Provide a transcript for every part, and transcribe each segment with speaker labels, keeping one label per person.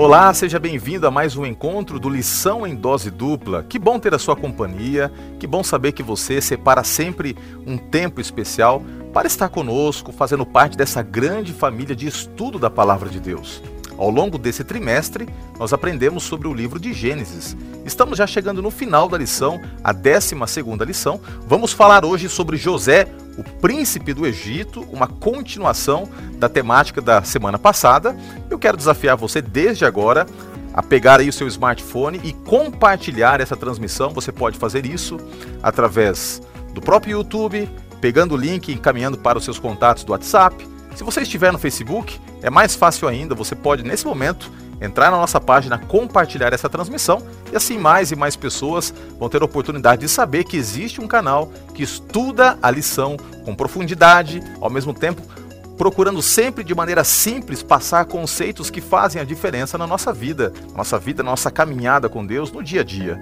Speaker 1: Olá, seja bem-vindo a mais um encontro do Lição em Dose Dupla. Que bom ter a sua companhia, que bom saber que você separa sempre um tempo especial para estar conosco, fazendo parte dessa grande família de estudo da Palavra de Deus. Ao longo desse trimestre, nós aprendemos sobre o livro de Gênesis. Estamos já chegando no final da lição, a 12 lição. Vamos falar hoje sobre José, o príncipe do Egito, uma continuação da temática da semana passada. Eu quero desafiar você desde agora a pegar aí o seu smartphone e compartilhar essa transmissão. Você pode fazer isso através do próprio YouTube, pegando o link e encaminhando para os seus contatos do WhatsApp se você estiver no Facebook, é mais fácil ainda, você pode nesse momento entrar na nossa página, compartilhar essa transmissão e assim mais e mais pessoas vão ter a oportunidade de saber que existe um canal que estuda a lição com profundidade, ao mesmo tempo procurando sempre de maneira simples passar conceitos que fazem a diferença na nossa vida, nossa vida, nossa caminhada com Deus no dia a dia.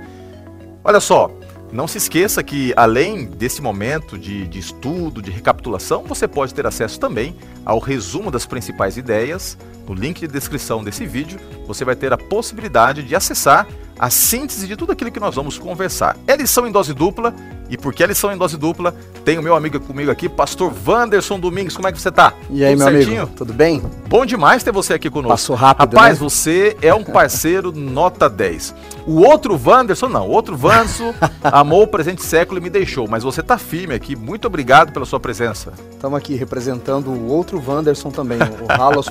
Speaker 1: Olha só, não se esqueça que, além desse momento de, de, estudo, de recapitulação, você pode ter acesso também ao resumo das principais ideias. No link de descrição desse vídeo, você vai ter a possibilidade de acessar a síntese de tudo aquilo que nós vamos conversar. É lição em dose dupla, e porque é lição em dose dupla, tem o meu amigo comigo aqui, pastor Wanderson Domingos. Como é que você tá?
Speaker 2: E aí, Tudo meu certinho? amigo? Tudo bem?
Speaker 1: Bom demais ter você aqui conosco.
Speaker 2: Passou rápido,
Speaker 1: Rapaz, né? você é um parceiro nota 10. O outro Wanderson, não, o outro Vanso amou o presente século e me deixou, mas você tá firme aqui. Muito obrigado pela sua presença.
Speaker 2: Estamos aqui representando o outro Wanderson também, o Halos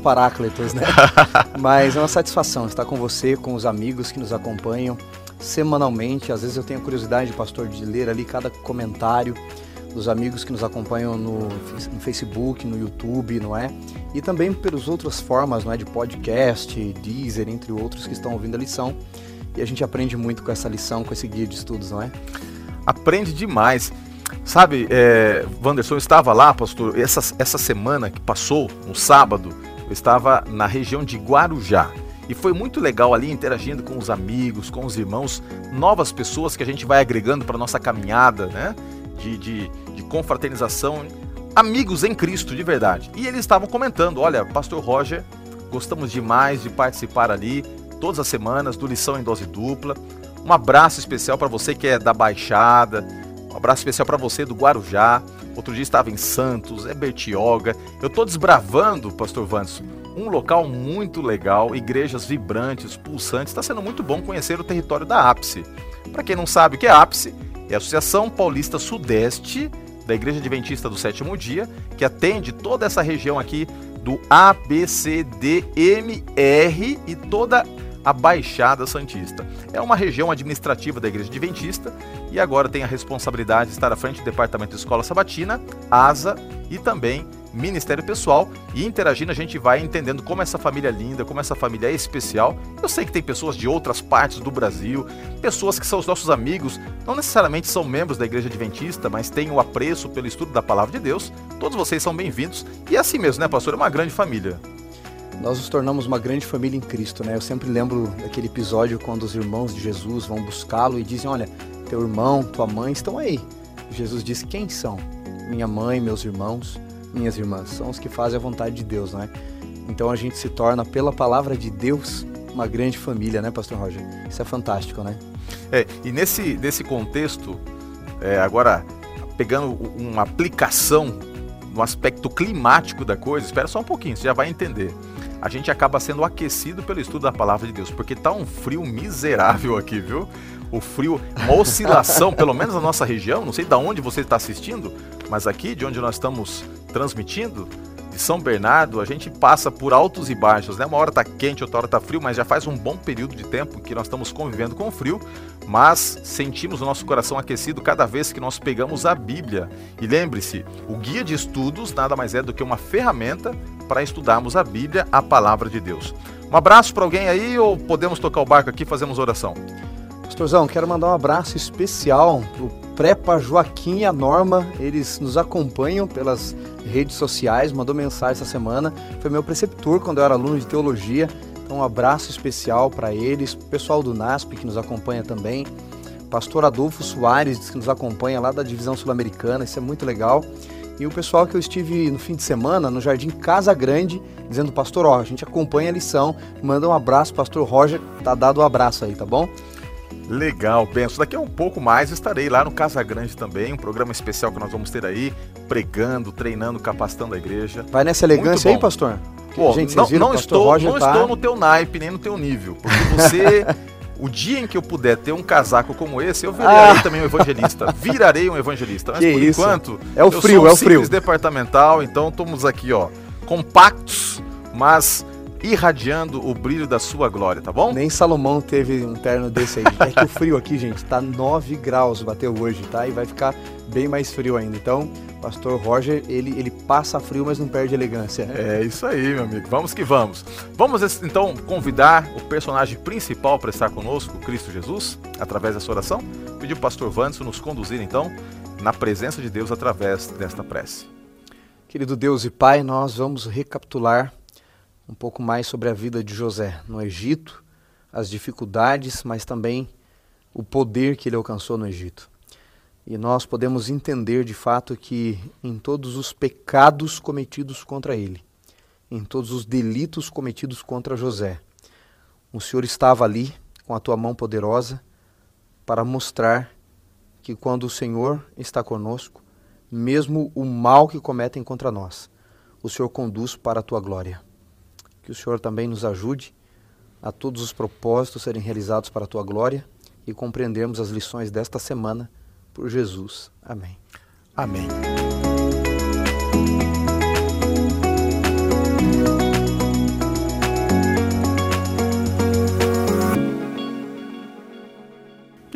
Speaker 2: Paráclitos, né? mas é uma satisfação estar com você, com os amigos que nos acompanham semanalmente. Às vezes eu tenho a curiosidade, pastor, de ler ali cada comentário dos amigos que nos acompanham no, no, Facebook, no YouTube, não é? E também pelas outras formas, não é? De podcast, Deezer, entre outros que estão ouvindo a lição. E a gente aprende muito com essa lição, com esse guia de estudos, não é?
Speaker 1: Aprende demais. Sabe, é, Wanderson, estava lá, pastor, essa, essa semana que passou, no sábado, eu estava na região de Guarujá. E foi muito legal ali interagindo com os amigos, com os irmãos, novas pessoas que a gente vai agregando para nossa caminhada, né? De, de, de confraternização, amigos em Cristo, de verdade. E eles estavam comentando: olha, Pastor Roger, gostamos demais de participar ali, todas as semanas, do Lição em Dose Dupla. Um abraço especial para você que é da Baixada, um abraço especial para você do Guarujá. Outro dia estava em Santos, é Bertioga. Eu estou desbravando, Pastor Vanso, um local muito legal, igrejas vibrantes, pulsantes. Está sendo muito bom conhecer o território da Ápice. Para quem não sabe o que é Ápice, é a Associação Paulista Sudeste da Igreja Adventista do Sétimo Dia, que atende toda essa região aqui do ABCDMR e toda a Baixada Santista. É uma região administrativa da Igreja Adventista e agora tem a responsabilidade de estar à frente do Departamento de Escola Sabatina, ASA e também Ministério Pessoal e interagindo a gente vai entendendo como essa família é linda, como essa família é especial. Eu sei que tem pessoas de outras partes do Brasil, pessoas que são os nossos amigos, não necessariamente são membros da Igreja Adventista, mas têm o apreço pelo estudo da Palavra de Deus. Todos vocês são bem-vindos e é assim mesmo, né, pastor? É uma grande família.
Speaker 2: Nós nos tornamos uma grande família em Cristo, né? Eu sempre lembro daquele episódio quando os irmãos de Jesus vão buscá-lo e dizem: Olha, teu irmão, tua mãe estão aí. Jesus diz: Quem são? Minha mãe, meus irmãos minhas irmãs, são os que fazem a vontade de Deus, não é? Então a gente se torna, pela palavra de Deus, uma grande família, né, Pastor Roger? Isso é fantástico, né?
Speaker 1: É, e nesse, nesse contexto, é, agora pegando uma aplicação no aspecto climático da coisa, espera só um pouquinho, você já vai entender. A gente acaba sendo aquecido pelo estudo da palavra de Deus, porque tá um frio miserável aqui, viu? O frio, uma oscilação, pelo menos na nossa região, não sei de onde você está assistindo, mas aqui de onde nós estamos transmitindo, de São Bernardo, a gente passa por altos e baixos, né? Uma hora tá quente, outra hora tá frio, mas já faz um bom período de tempo que nós estamos convivendo com o frio, mas sentimos o nosso coração aquecido cada vez que nós pegamos a Bíblia. E lembre-se, o guia de estudos nada mais é do que uma ferramenta para estudarmos a Bíblia, a palavra de Deus. Um abraço para alguém aí ou podemos tocar o barco aqui e fazemos oração?
Speaker 2: Pastorzão, quero mandar um abraço especial pro Prepa Joaquim e a Norma, eles nos acompanham pelas redes sociais, mandou mensagem essa semana. Foi meu preceptor quando eu era aluno de teologia. Então, um abraço especial para eles, pessoal do NASP que nos acompanha também. Pastor Adolfo Soares, que nos acompanha lá da divisão sul-americana, isso é muito legal. E o pessoal que eu estive no fim de semana no Jardim Casa Grande, dizendo, pastor, ó, a gente acompanha a lição, manda um abraço, pastor Roger, tá dado o um abraço aí, tá bom?
Speaker 1: Legal, penso. Daqui a um pouco mais estarei lá no Casa Grande também, um programa especial que nós vamos ter aí, pregando, treinando, capacitando a igreja.
Speaker 2: Vai nessa elegância aí, pastor?
Speaker 1: Pô, Gente, não, não estou, não tá... estou no teu naipe, nem no teu nível, porque você O dia em que eu puder ter um casaco como esse, eu virarei ah. também um evangelista. Virarei um evangelista. Mas
Speaker 2: que
Speaker 1: por
Speaker 2: isso?
Speaker 1: enquanto,
Speaker 2: é o frio,
Speaker 1: um
Speaker 2: é o frio.
Speaker 1: departamental, então estamos aqui, ó, compactos, mas irradiando o brilho da sua glória, tá bom?
Speaker 2: Nem Salomão teve um terno desse aí. É que o frio aqui, gente, tá 9 graus bateu hoje, tá? E vai ficar bem mais frio ainda. Então, Pastor Roger, ele, ele passa frio, mas não perde elegância.
Speaker 1: É isso aí, meu amigo. Vamos que vamos. Vamos então convidar o personagem principal para estar conosco, Cristo Jesus, através dessa oração. Pedir o pastor Vanderson nos conduzir então na presença de Deus através desta prece.
Speaker 2: Querido Deus e Pai, nós vamos recapitular um pouco mais sobre a vida de José no Egito, as dificuldades, mas também o poder que ele alcançou no Egito. E nós podemos entender de fato que em todos os pecados cometidos contra ele, em todos os delitos cometidos contra José, o Senhor estava ali com a tua mão poderosa para mostrar que quando o Senhor está conosco, mesmo o mal que cometem contra nós, o Senhor conduz para a tua glória. Que o Senhor também nos ajude a todos os propósitos serem realizados para a tua glória e compreendermos as lições desta semana por Jesus. Amém.
Speaker 1: Amém.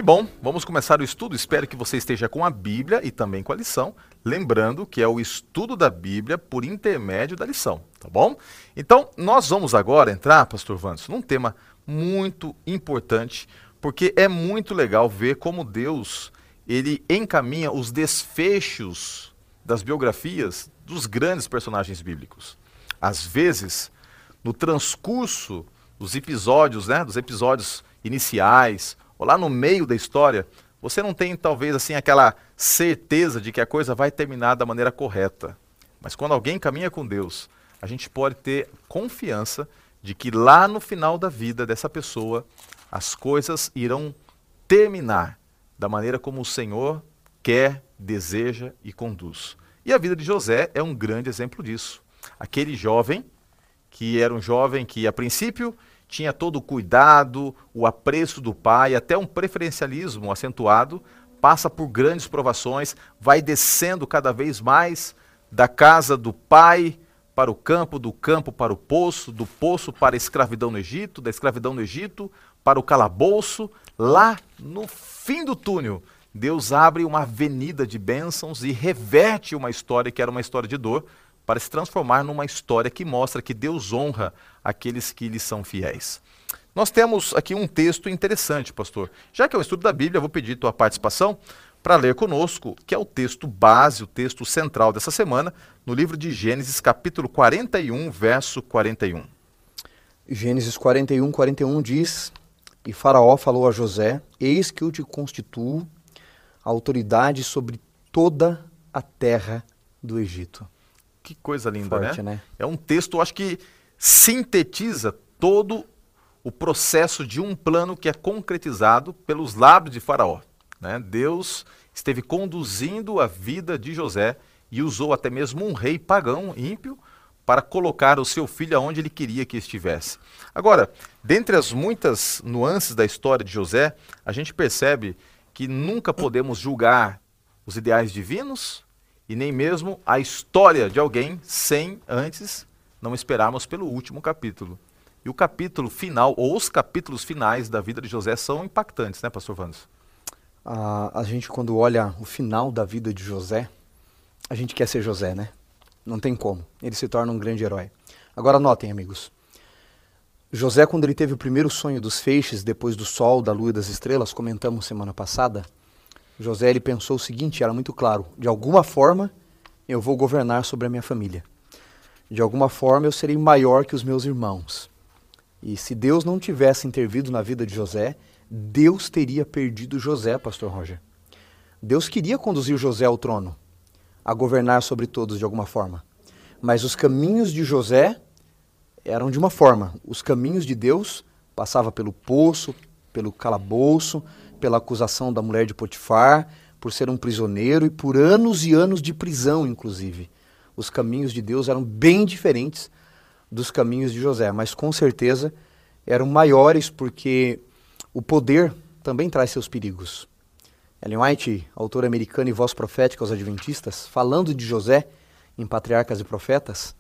Speaker 1: Bom, vamos começar o estudo. Espero que você esteja com a Bíblia e também com a lição. Lembrando que é o estudo da Bíblia por intermédio da lição, tá bom? Então, nós vamos agora entrar, Pastor Vandes, num tema muito importante, porque é muito legal ver como Deus ele encaminha os desfechos das biografias dos grandes personagens bíblicos. Às vezes, no transcurso dos episódios, né, dos episódios iniciais, ou lá no meio da história, você não tem talvez assim aquela certeza de que a coisa vai terminar da maneira correta. Mas quando alguém caminha com Deus, a gente pode ter confiança de que lá no final da vida dessa pessoa as coisas irão terminar da maneira como o Senhor quer, deseja e conduz. E a vida de José é um grande exemplo disso. Aquele jovem, que era um jovem que a princípio tinha todo o cuidado, o apreço do pai, até um preferencialismo acentuado, passa por grandes provações, vai descendo cada vez mais da casa do pai para o campo, do campo para o poço, do poço para a escravidão no Egito, da escravidão no Egito para o calabouço, lá no fim do túnel, Deus abre uma avenida de bênçãos e reverte uma história que era uma história de dor para se transformar numa história que mostra que Deus honra aqueles que lhe são fiéis. Nós temos aqui um texto interessante, pastor. Já que é o estudo da Bíblia, vou pedir tua participação para ler conosco, que é o texto base, o texto central dessa semana, no livro de Gênesis, capítulo 41, verso 41.
Speaker 2: Gênesis 41, 41 diz: e Faraó falou a José: Eis que eu te constituo autoridade sobre toda a terra do Egito.
Speaker 1: Que coisa linda, Forte, né? né? É um texto, acho que sintetiza todo o processo de um plano que é concretizado pelos lábios de Faraó. Né? Deus esteve conduzindo a vida de José e usou até mesmo um rei pagão, ímpio, para colocar o seu filho aonde ele queria que estivesse. Agora, dentre as muitas nuances da história de José, a gente percebe que nunca podemos julgar os ideais divinos e nem mesmo a história de alguém sem antes não esperarmos pelo último capítulo. E o capítulo final, ou os capítulos finais da vida de José são impactantes, né, pastor Vandes?
Speaker 2: Ah, a gente, quando olha o final da vida de José, a gente quer ser José, né? Não tem como. Ele se torna um grande herói. Agora notem, amigos. José, quando ele teve o primeiro sonho dos feixes, depois do sol, da lua e das estrelas, comentamos semana passada, José ele pensou o seguinte, era muito claro, de alguma forma eu vou governar sobre a minha família. De alguma forma eu serei maior que os meus irmãos. E se Deus não tivesse intervido na vida de José, Deus teria perdido José, pastor Roger. Deus queria conduzir José ao trono, a governar sobre todos de alguma forma. Mas os caminhos de José eram de uma forma, os caminhos de Deus passava pelo poço, pelo calabouço, pela acusação da mulher de Potifar, por ser um prisioneiro e por anos e anos de prisão, inclusive. Os caminhos de Deus eram bem diferentes dos caminhos de José, mas com certeza eram maiores porque o poder também traz seus perigos. Ellen White, autora americana e voz profética aos adventistas, falando de José em Patriarcas e Profetas,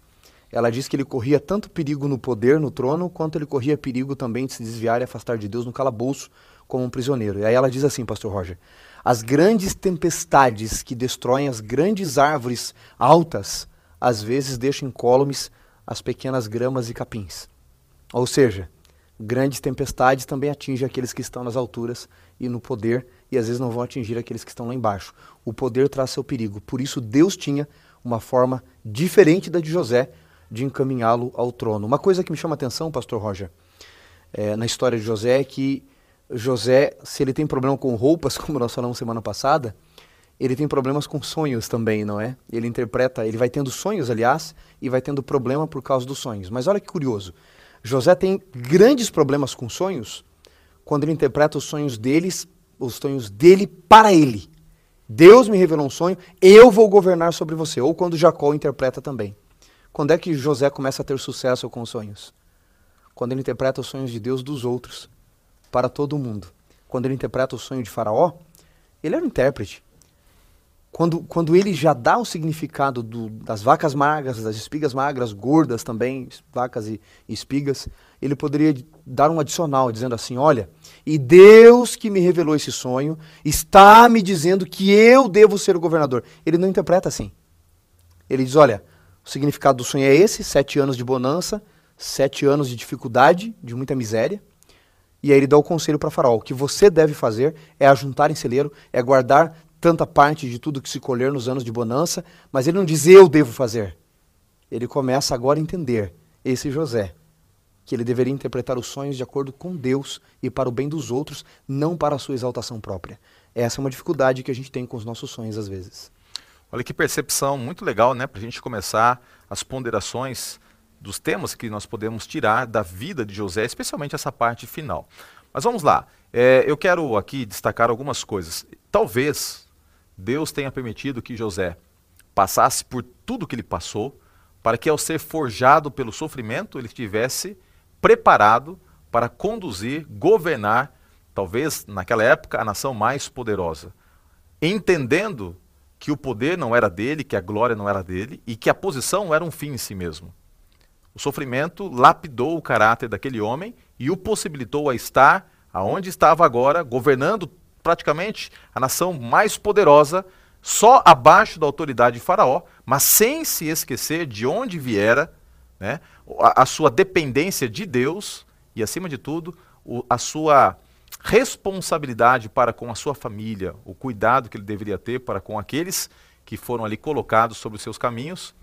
Speaker 2: ela diz que ele corria tanto perigo no poder, no trono, quanto ele corria perigo também de se desviar e afastar de Deus no calabouço como um prisioneiro. E aí ela diz assim, pastor Roger, as grandes tempestades que destroem as grandes árvores altas, às vezes deixam incólumes as pequenas gramas e capins. Ou seja, grandes tempestades também atingem aqueles que estão nas alturas e no poder, e às vezes não vão atingir aqueles que estão lá embaixo. O poder traz seu perigo. Por isso Deus tinha uma forma diferente da de José de encaminhá-lo ao trono. Uma coisa que me chama a atenção, pastor Roger, é, na história de José é que José, se ele tem problema com roupas, como nós falamos semana passada, ele tem problemas com sonhos também, não é? Ele interpreta, ele vai tendo sonhos, aliás, e vai tendo problema por causa dos sonhos. Mas olha que curioso. José tem grandes problemas com sonhos quando ele interpreta os sonhos deles, os sonhos dele para ele. Deus me revelou um sonho, eu vou governar sobre você. Ou quando Jacó interpreta também. Quando é que José começa a ter sucesso com os sonhos? Quando ele interpreta os sonhos de Deus dos outros, para todo mundo. Quando ele interpreta o sonho de Faraó, ele era um intérprete. Quando, quando ele já dá o significado do, das vacas magras, das espigas magras, gordas também, vacas e, e espigas, ele poderia dar um adicional, dizendo assim: Olha, e Deus que me revelou esse sonho está me dizendo que eu devo ser o governador. Ele não interpreta assim. Ele diz: Olha, o significado do sonho é esse: sete anos de bonança, sete anos de dificuldade, de muita miséria. E aí ele dá o conselho para Faraó: o que você deve fazer é ajuntar em celeiro, é guardar tanta parte de tudo que se colher nos anos de bonança, mas ele não diz eu devo fazer. Ele começa agora a entender, esse José, que ele deveria interpretar os sonhos de acordo com Deus e para o bem dos outros, não para a sua exaltação própria. Essa é uma dificuldade que a gente tem com os nossos sonhos às vezes.
Speaker 1: Olha que percepção muito legal, né? Para a gente começar as ponderações dos temas que nós podemos tirar da vida de José, especialmente essa parte final. Mas vamos lá. É, eu quero aqui destacar algumas coisas. Talvez Deus tenha permitido que José passasse por tudo que ele passou, para que ao ser forjado pelo sofrimento, ele estivesse preparado para conduzir, governar, talvez naquela época, a nação mais poderosa. Entendendo que o poder não era dele, que a glória não era dele e que a posição era um fim em si mesmo. O sofrimento lapidou o caráter daquele homem e o possibilitou a estar aonde estava agora, governando praticamente a nação mais poderosa, só abaixo da autoridade de Faraó, mas sem se esquecer de onde viera, né, a, a sua dependência de Deus e, acima de tudo, o, a sua responsabilidade para com a sua família, o cuidado que ele deveria ter para com aqueles que foram ali colocados sobre os seus caminhos.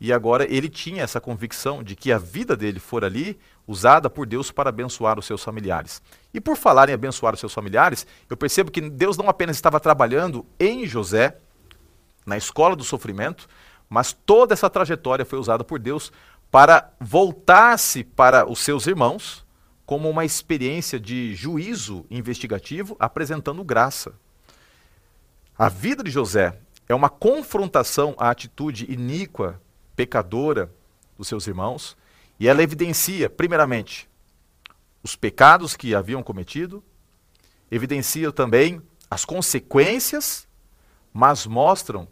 Speaker 1: E agora ele tinha essa convicção de que a vida dele for ali usada por Deus para abençoar os seus familiares. E por falar em abençoar os seus familiares, eu percebo que Deus não apenas estava trabalhando em José, na escola do sofrimento, mas toda essa trajetória foi usada por Deus para voltar-se para os seus irmãos como uma experiência de juízo investigativo apresentando graça. A vida de José é uma confrontação à atitude iníqua, pecadora dos seus irmãos, e ela evidencia, primeiramente, os pecados que haviam cometido, evidencia também as consequências, mas mostram,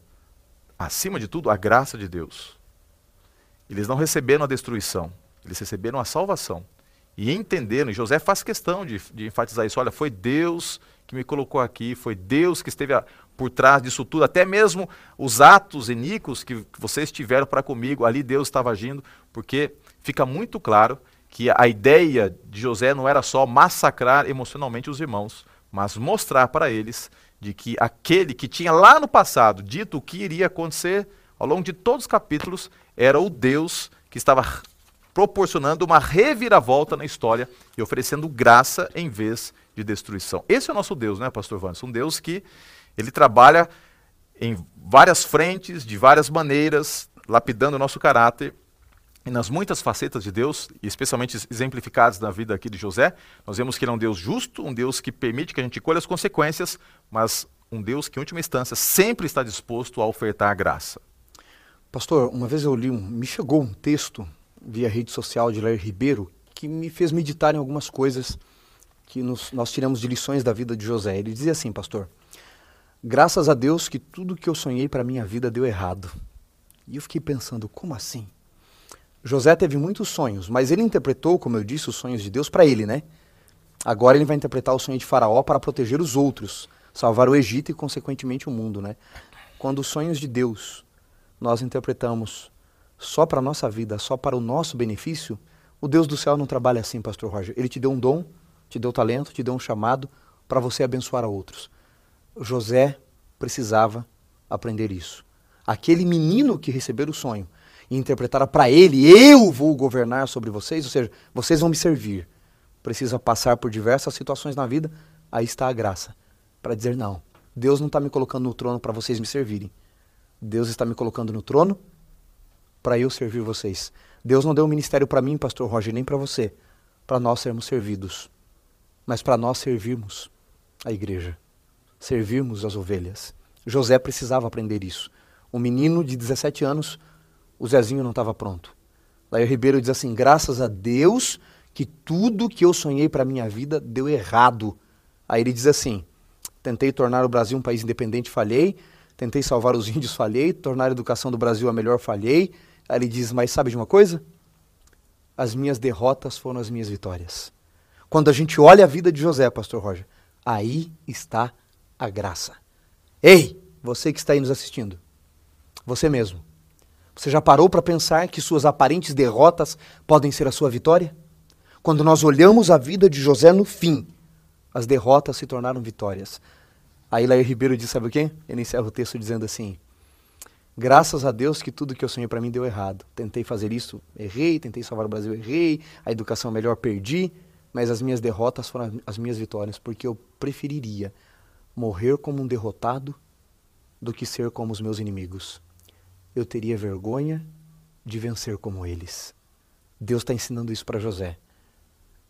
Speaker 1: acima de tudo, a graça de Deus. Eles não receberam a destruição, eles receberam a salvação e entenderam, e José faz questão de, de enfatizar isso, olha, foi Deus que me colocou aqui, foi Deus que esteve a, por trás disso tudo, até mesmo os atos iníquos que, vocês tiveram para comigo, ali Deus estava agindo, porque fica muito claro que a ideia de José não era só massacrar emocionalmente os irmãos, mas mostrar para eles de que aquele que tinha lá no passado dito o que iria acontecer ao longo de todos os capítulos era o Deus que estava proporcionando uma reviravolta na história e oferecendo graça em vez de destruição. Esse é o nosso Deus, né, pastor Vanessa? Um Deus que ele trabalha em várias frentes, de várias maneiras, lapidando o nosso caráter. E nas muitas facetas de Deus, especialmente exemplificadas na vida aqui de José, nós vemos que ele é um Deus justo, um Deus que permite que a gente colha as consequências, mas um Deus que, em última instância, sempre está disposto a ofertar a graça.
Speaker 2: Pastor, uma vez eu li um, me chegou um texto via rede social de Lair Ribeiro que me fez meditar em algumas coisas que nos, nós tiramos de lições da vida de José. Ele dizia assim, pastor: Graças a Deus que tudo que eu sonhei para minha vida deu errado. E eu fiquei pensando, como assim? José teve muitos sonhos, mas ele interpretou, como eu disse, os sonhos de Deus para ele, né? Agora ele vai interpretar o sonho de Faraó para proteger os outros, salvar o Egito e, consequentemente, o mundo, né? Quando os sonhos de Deus nós interpretamos só para a nossa vida, só para o nosso benefício, o Deus do céu não trabalha assim, Pastor Roger. Ele te deu um dom, te deu talento, te deu um chamado para você abençoar a outros. José precisava aprender isso. Aquele menino que recebeu o sonho e interpretara para ele, eu vou governar sobre vocês, ou seja, vocês vão me servir. Precisa passar por diversas situações na vida, aí está a graça. Para dizer, não, Deus não está me colocando no trono para vocês me servirem. Deus está me colocando no trono para eu servir vocês. Deus não deu um ministério para mim, pastor Roger, nem para você, para nós sermos servidos, mas para nós servirmos a igreja, servirmos as ovelhas. José precisava aprender isso. Um menino de 17 anos, o Zezinho não estava pronto. Daí o Ribeiro diz assim: graças a Deus que tudo que eu sonhei para minha vida deu errado. Aí ele diz assim: tentei tornar o Brasil um país independente, falhei. Tentei salvar os índios, falhei. Tornar a educação do Brasil a melhor, falhei. Aí ele diz: Mas sabe de uma coisa? As minhas derrotas foram as minhas vitórias. Quando a gente olha a vida de José, Pastor Roger, aí está a graça. Ei, você que está aí nos assistindo, você mesmo, você já parou para pensar que suas aparentes derrotas podem ser a sua vitória? Quando nós olhamos a vida de José no fim, as derrotas se tornaram vitórias. Aí Lair Ribeiro diz, sabe o quê? Ele encerra o texto dizendo assim: Graças a Deus que tudo que eu sonhei para mim deu errado. Tentei fazer isso, errei, tentei salvar o Brasil, errei, a educação melhor perdi, mas as minhas derrotas foram as minhas vitórias, porque eu preferiria morrer como um derrotado do que ser como os meus inimigos. Eu teria vergonha de vencer como eles. Deus está ensinando isso para José.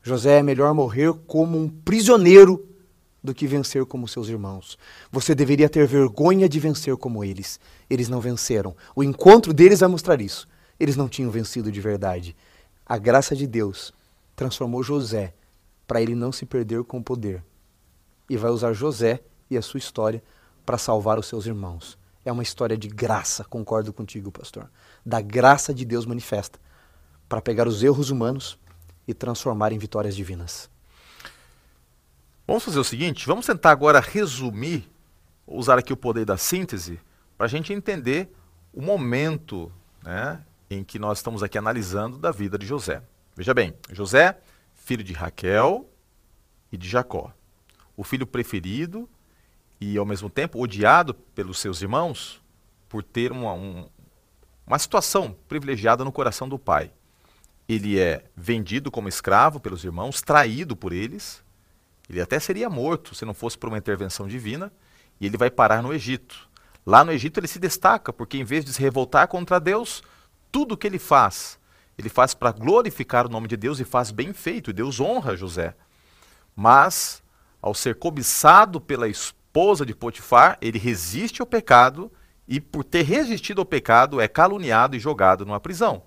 Speaker 2: José é melhor morrer como um prisioneiro do que vencer como seus irmãos. Você deveria ter vergonha de vencer como eles. Eles não venceram. O encontro deles vai mostrar isso. Eles não tinham vencido de verdade. A graça de Deus transformou José para ele não se perder com o poder. E vai usar José e a sua história para salvar os seus irmãos. É uma história de graça, concordo contigo, pastor. Da graça de Deus manifesta para pegar os erros humanos e transformar em vitórias divinas.
Speaker 1: Vamos fazer o seguinte, vamos tentar agora resumir, usar aqui o poder da síntese, para a gente entender o momento né, em que nós estamos aqui analisando da vida de José. Veja bem, José, filho de Raquel e de Jacó. O filho preferido e, ao mesmo tempo, odiado pelos seus irmãos por ter uma, um, uma situação privilegiada no coração do pai. Ele é vendido como escravo pelos irmãos, traído por eles, ele até seria morto se não fosse por uma intervenção divina, e ele vai parar no Egito. Lá no Egito ele se destaca, porque em vez de se revoltar contra Deus, tudo o que ele faz, ele faz para glorificar o nome de Deus e faz bem feito, e Deus honra José. Mas, ao ser cobiçado pela esposa de Potifar, ele resiste ao pecado e, por ter resistido ao pecado, é caluniado e jogado numa prisão.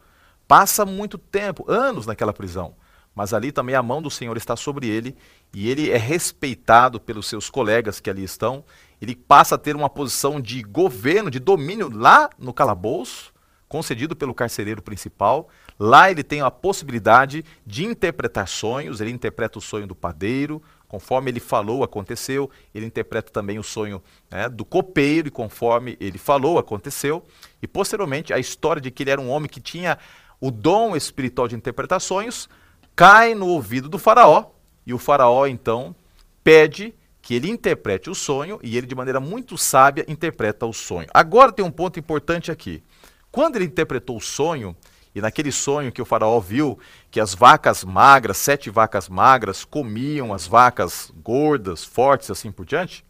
Speaker 1: Passa muito tempo, anos naquela prisão mas ali também a mão do Senhor está sobre ele e ele é respeitado pelos seus colegas que ali estão. Ele passa a ter uma posição de governo, de domínio lá no calabouço, concedido pelo carcereiro principal. Lá ele tem a possibilidade de interpretar sonhos, ele interpreta o sonho do padeiro, conforme ele falou, aconteceu. Ele interpreta também o sonho né, do copeiro, e conforme ele falou, aconteceu. E posteriormente, a história de que ele era um homem que tinha o dom espiritual de interpretar sonhos cai no ouvido do faraó e o faraó então pede que ele interprete o sonho e ele de maneira muito sábia interpreta o sonho. Agora tem um ponto importante aqui. Quando ele interpretou o sonho, e naquele sonho que o faraó viu que as vacas magras, sete vacas magras, comiam as vacas gordas, fortes, assim por diante,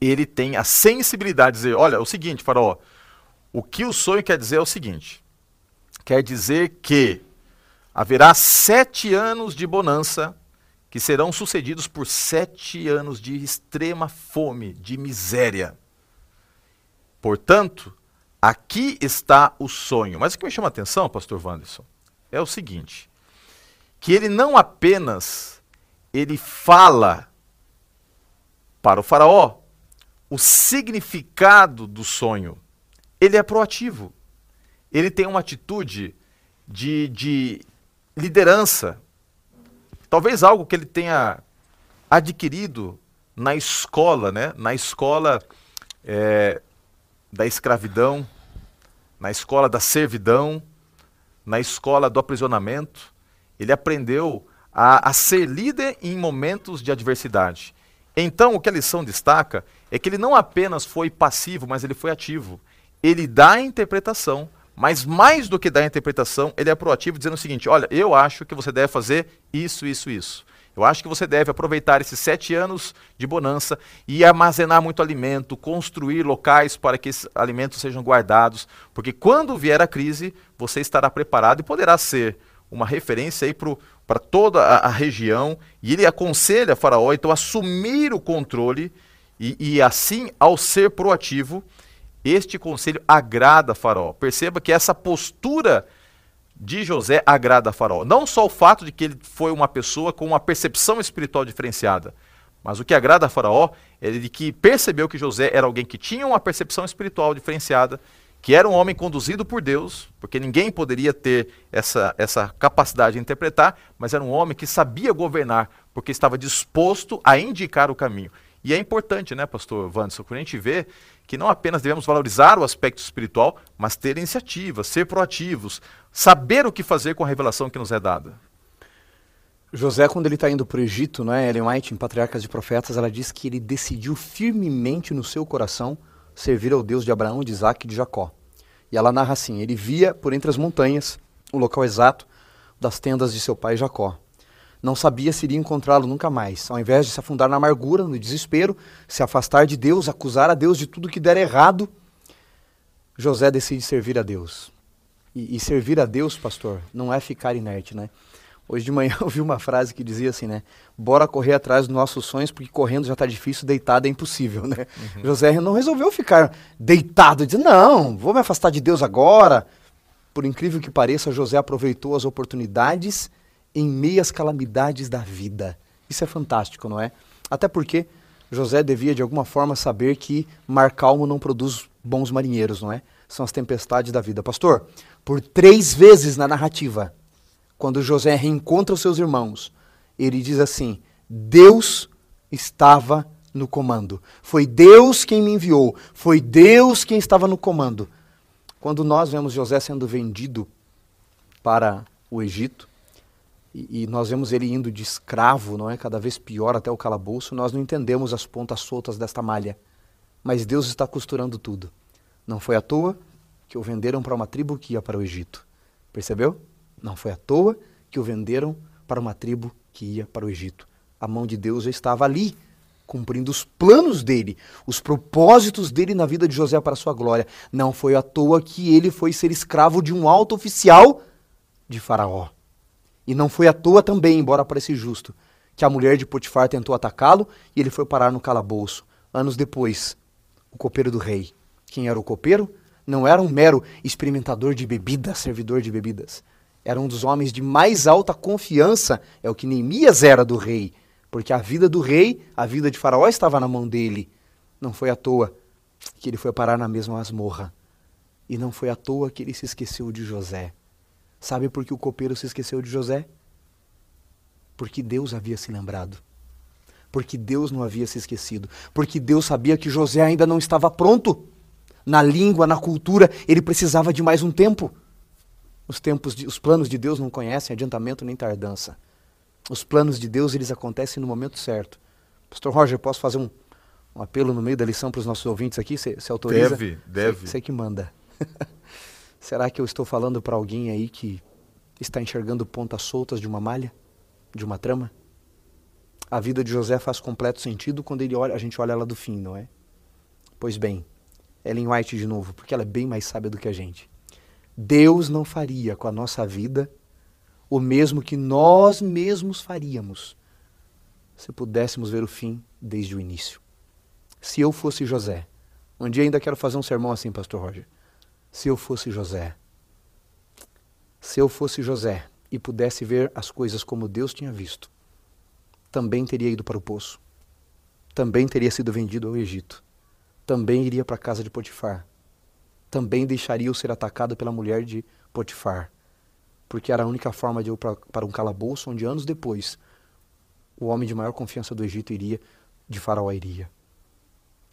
Speaker 1: ele tem a sensibilidade de dizer: olha, é o seguinte, Faraó, o que o sonho quer dizer é o seguinte: quer dizer que haverá sete anos de bonança que serão sucedidos por sete anos de extrema fome, de miséria. Portanto, aqui está o sonho. Mas o que me chama a atenção, pastor Wanderson, é o seguinte, que ele não apenas ele fala para o faraó o significado do sonho, ele é proativo. Ele tem uma atitude de, de liderança. Talvez algo que ele tenha adquirido na escola, né? na escola é, da escravidão, na escola da servidão, na escola do aprisionamento. Ele aprendeu a, a ser líder em momentos de adversidade. Então, o que a lição destaca é que ele não apenas foi passivo, mas ele foi ativo. Ele dá a interpretação, mas mais do que dar a interpretação, ele é proativo, dizendo o seguinte: olha, eu acho que você deve fazer isso, isso, isso. Eu acho que você deve aproveitar esses sete anos de bonança e armazenar muito alimento, construir locais para que esses alimentos sejam guardados, porque quando vier a crise, você estará preparado e poderá ser uma referência aí para toda a, a, região. E ele aconselha Faraó, então, assumir o controle e, e assim, ao ser proativo, este conselho agrada a Faraó. Perceba que essa postura de José agrada a Faraó. Não só o fato de que ele foi uma pessoa com uma percepção espiritual diferenciada, mas o que agrada a Faraó é de que percebeu que José era alguém que tinha uma percepção espiritual diferenciada, que era um homem conduzido por Deus, porque ninguém poderia ter essa, essa capacidade de interpretar, mas era um homem que sabia governar, porque estava disposto a indicar o caminho. E é importante, né, pastor Wanderson, quando a gente vê que não apenas devemos valorizar o aspecto espiritual, mas ter iniciativa, ser proativos, saber o que fazer com a revelação que nos é dada.
Speaker 2: José, quando ele está indo para o Egito, né, Ellen White, em Patriarcas de Profetas, ela diz que ele decidiu firmemente no seu coração servir ao Deus de Abraão, de Isaac e de Jacó. E ela narra assim: ele via por entre as montanhas o local exato das tendas de seu pai Jacó não sabia se iria encontrá-lo nunca mais. Ao invés de se afundar na amargura, no desespero, se afastar de Deus, acusar a Deus de tudo que der errado, José decide servir a Deus. E, e servir a Deus, pastor, não é ficar inerte, né? Hoje de manhã eu vi uma frase que dizia assim, né? Bora correr atrás dos nossos sonhos, porque correndo já está difícil, deitado é impossível, né? Uhum. José não resolveu ficar deitado dizer, não, vou me afastar de Deus agora. Por incrível que pareça, José aproveitou as oportunidades em meias calamidades da vida. Isso é fantástico, não é? Até porque José devia de alguma forma saber que mar calmo não produz bons marinheiros, não é? São as tempestades da vida. Pastor, por três vezes na narrativa, quando José reencontra os seus irmãos, ele diz assim: Deus estava no comando. Foi Deus quem me enviou. Foi Deus quem estava no comando. Quando nós vemos José sendo vendido para o Egito, e, e, nós vemos ele indo de escravo, não é? Cada vez pior até o calabouço, nós não entendemos as pontas soltas desta malha. Mas Deus está costurando tudo. Não foi à toa que o venderam para uma tribo que ia para o Egito. Percebeu? Não foi à toa que o venderam para uma tribo que ia para o Egito. A mão de Deus já estava ali, cumprindo os planos dele, os propósitos dele na vida de José para a sua glória. Não foi à toa que ele foi ser escravo de um alto oficial de Faraó. E não foi à toa também, embora pareça justo, que a mulher de Potifar tentou atacá-lo e ele foi parar no calabouço. Anos depois, o copeiro do rei. Quem era o copeiro? Não era um mero experimentador de bebidas, servidor de bebidas. Era um dos homens de mais alta confiança, é o que Neemias era do rei, porque a vida do rei, a vida de Faraó estava na mão dele. Não foi à toa que ele foi parar na mesma masmorra. E não foi à toa que ele se esqueceu de José. Sabe por que o copeiro se esqueceu de José? Porque Deus havia se lembrado. Porque Deus não havia se esquecido. Porque Deus sabia que José ainda não estava pronto. Na língua, na cultura, ele precisava de mais um tempo. Os tempos, de, os planos de Deus não conhecem adiantamento nem tardança. Os planos de Deus, eles acontecem no momento certo. Pastor Roger, posso fazer um, um apelo no meio da lição para os nossos ouvintes aqui? Você autoriza?
Speaker 1: Deve, deve.
Speaker 2: Você que manda. Será que eu estou falando para alguém aí que está enxergando pontas soltas de uma malha, de uma trama? A vida de José faz completo sentido quando ele olha, a gente olha ela do fim, não é? Pois bem, Ellen White de novo, porque ela é bem mais sábia do que a gente. Deus não faria com a nossa vida o mesmo que nós mesmos faríamos se pudéssemos ver o fim desde o início. Se eu fosse José, um dia ainda quero fazer um sermão assim, Pastor Roger. Se eu fosse José, se eu fosse José e pudesse ver as coisas como Deus tinha visto, também teria ido para o poço, também teria sido vendido ao Egito, também iria para a casa de Potifar, também deixaria o ser atacado pela mulher de Potifar, porque era a única forma de eu para um calabouço onde anos depois o homem de maior confiança do Egito iria, de Faraó iria.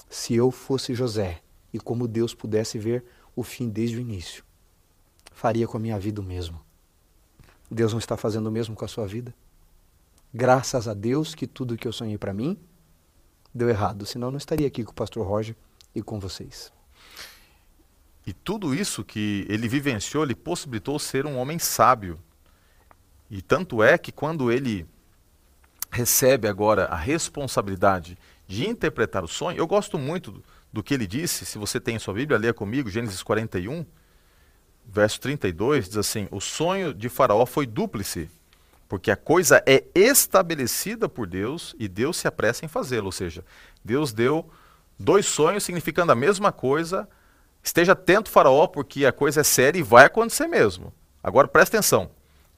Speaker 2: Se eu fosse José e como Deus pudesse ver o fim desde o início, faria com a minha vida o mesmo. Deus não está fazendo o mesmo com a sua vida? Graças a Deus que tudo que eu sonhei para mim deu errado, senão eu não estaria aqui com o pastor Roger e com vocês.
Speaker 1: E tudo isso que ele vivenciou, ele possibilitou ser um homem sábio. E tanto é que quando ele recebe agora a responsabilidade de interpretar o sonho, eu gosto muito do, que ele disse, se você tem sua Bíblia, leia comigo, Gênesis 41, verso 32, diz assim: O sonho de Faraó foi dúplice, porque a coisa é estabelecida por Deus e Deus se apressa em fazê-lo. Ou seja, Deus deu dois sonhos significando a mesma coisa. Esteja atento, Faraó, porque a coisa é séria e vai acontecer mesmo. Agora presta atenção.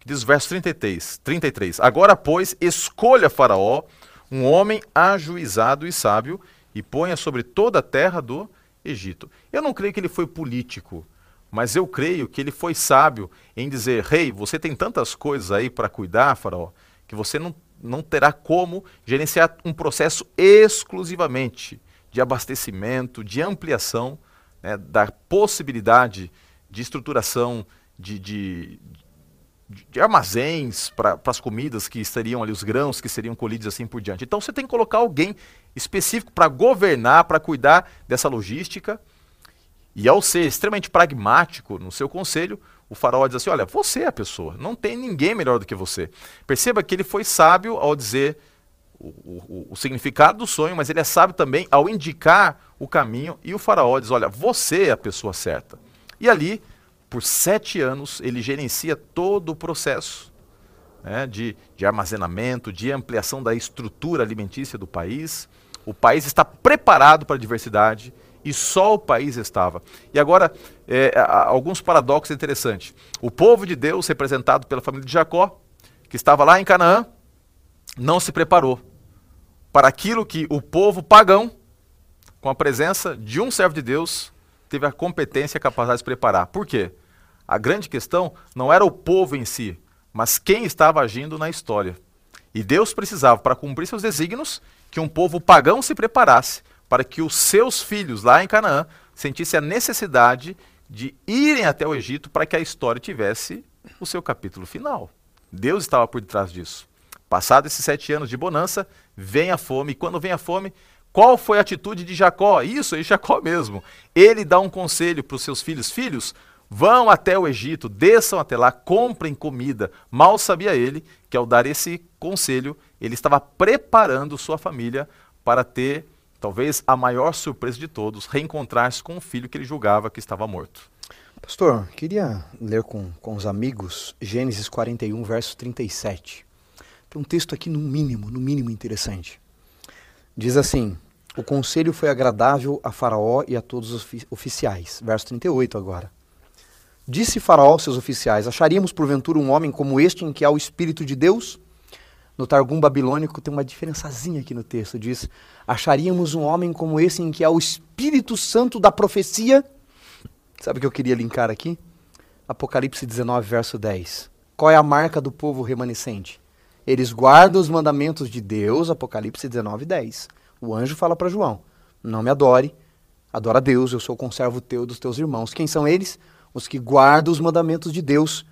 Speaker 1: Diz o verso 33, 33. Agora, pois, escolha Faraó um homem ajuizado e sábio e ponha sobre toda a terra do Egito. Eu não creio que ele foi político, mas eu creio que ele foi sábio em dizer: Rei, hey, você tem tantas coisas aí para cuidar, Faraó, que você não, não terá como gerenciar um processo exclusivamente de abastecimento, de ampliação, né, da possibilidade de estruturação de, de, de armazéns para as comidas que estariam ali, os grãos que seriam colhidos assim por diante. Então você tem que colocar alguém específico para governar, para cuidar dessa logística. E ao ser extremamente pragmático no seu conselho, o faraó diz assim: Olha, você é a pessoa, não tem ninguém melhor do que você. Perceba que ele foi sábio ao dizer o, o, o significado do sonho, mas ele é sábio também ao indicar o caminho. E o faraó diz: Olha, você é a pessoa certa. E ali por sete anos, ele gerencia todo o processo né, de, de armazenamento, de ampliação da estrutura alimentícia do país. O país está preparado para a diversidade e só o país estava. E agora, é, alguns paradoxos interessantes. O povo de Deus, representado pela família de Jacó, que estava lá em Canaã, não se preparou para aquilo que o povo pagão, com a presença de um servo de Deus, teve a competência e a capacidade de se preparar. Por quê? A grande questão não era o povo em si, mas quem estava agindo na história. E Deus precisava, para cumprir seus desígnios, que um povo pagão se preparasse para que os seus filhos lá em Canaã sentissem a necessidade de irem até o Egito para que a história tivesse o seu capítulo final. Deus estava por detrás disso. Passados esses sete anos de bonança, vem a fome. E quando vem a fome, qual foi a atitude de Jacó? Isso, é Jacó mesmo. Ele dá um conselho para os seus filhos: Filhos, Vão até o Egito, desçam até lá, comprem comida. Mal sabia ele que ao dar esse conselho, ele estava preparando sua família para ter talvez a maior surpresa de todos, reencontrar-se com o filho que ele julgava que estava morto.
Speaker 2: Pastor, queria ler com, com os amigos Gênesis 41, verso 37. Tem um texto aqui no mínimo, no mínimo interessante. Diz assim: O conselho foi agradável a Faraó e a todos os oficiais. Verso 38 agora. Disse Faraó aos seus oficiais: Acharíamos porventura um homem como este em que há o Espírito de Deus? No Targum babilônico tem uma diferençazinha aqui no texto. Diz: Acharíamos um homem como esse em que há o Espírito Santo da profecia? Sabe o que eu queria linkar aqui? Apocalipse 19, verso 10. Qual é a marca do povo remanescente? Eles guardam os mandamentos de Deus, Apocalipse 19, 10. O anjo fala para João: Não me adore, adora Deus, eu sou o conservo teu dos teus irmãos. Quem são eles? os que guardam os mandamentos de Deus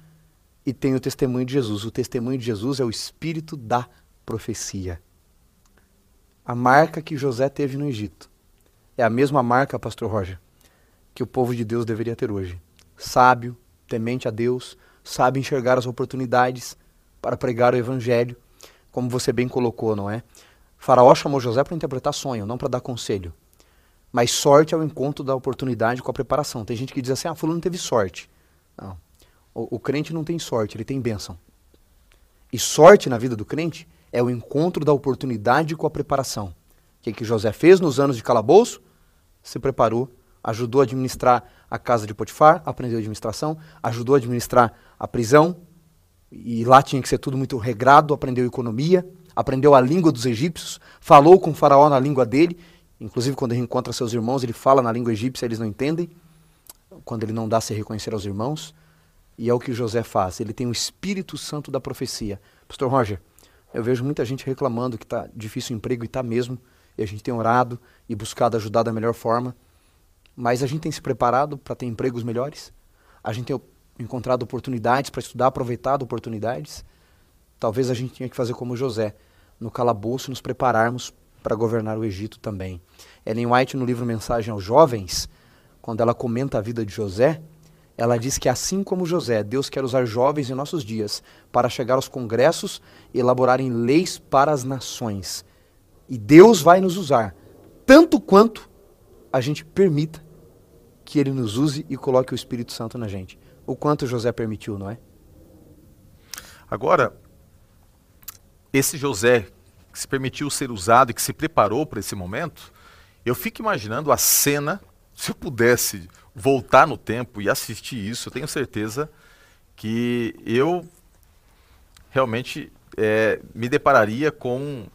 Speaker 2: e têm o testemunho de Jesus. O testemunho de Jesus é o espírito da profecia. A marca que José teve no Egito é a mesma marca, pastor Roger, que o povo de Deus deveria ter hoje. Sábio, temente a Deus, sabe enxergar as oportunidades para pregar o evangelho, como você bem colocou, não é? Faraó chamou José para interpretar sonho, não para dar conselho. Mas sorte é o encontro da oportunidade com a preparação. Tem gente que diz assim: ah, fulano teve sorte. Não. O, o crente não tem sorte, ele tem bênção. E sorte na vida do crente é o encontro da oportunidade com a preparação. O que, que José fez nos anos de calabouço? Se preparou, ajudou a administrar a casa de Potifar, aprendeu administração, ajudou a administrar a prisão, e lá tinha que ser tudo muito regrado, aprendeu economia, aprendeu a língua dos egípcios, falou com o faraó na língua dele, inclusive quando ele encontra seus irmãos, ele fala na língua egípcia, eles não entendem, quando ele não dá se reconhecer aos irmãos, e é o que José faz, ele tem o Espírito Santo da profecia. Pastor Roger, eu vejo muita gente reclamando que está difícil o emprego, e está mesmo, e a gente tem orado e buscado ajudar da melhor forma, mas a gente tem se preparado para ter empregos melhores? A gente tem encontrado oportunidades para estudar, aproveitado oportunidades? Talvez a gente tenha que fazer como José, no calabouço nos prepararmos para governar o Egito também. Ellen White, no livro Mensagem aos Jovens, quando ela comenta a vida de José, ela diz que assim como José, Deus quer usar jovens em nossos dias para chegar aos congressos e elaborarem leis para as nações. E Deus vai nos usar tanto quanto a gente permita que ele nos use e coloque o Espírito Santo na gente. O quanto José permitiu, não é?
Speaker 1: Agora, esse José que se permitiu ser usado e que se preparou para esse momento, eu fico imaginando a cena, se eu pudesse voltar no tempo e assistir isso, eu tenho certeza que eu realmente é, me depararia com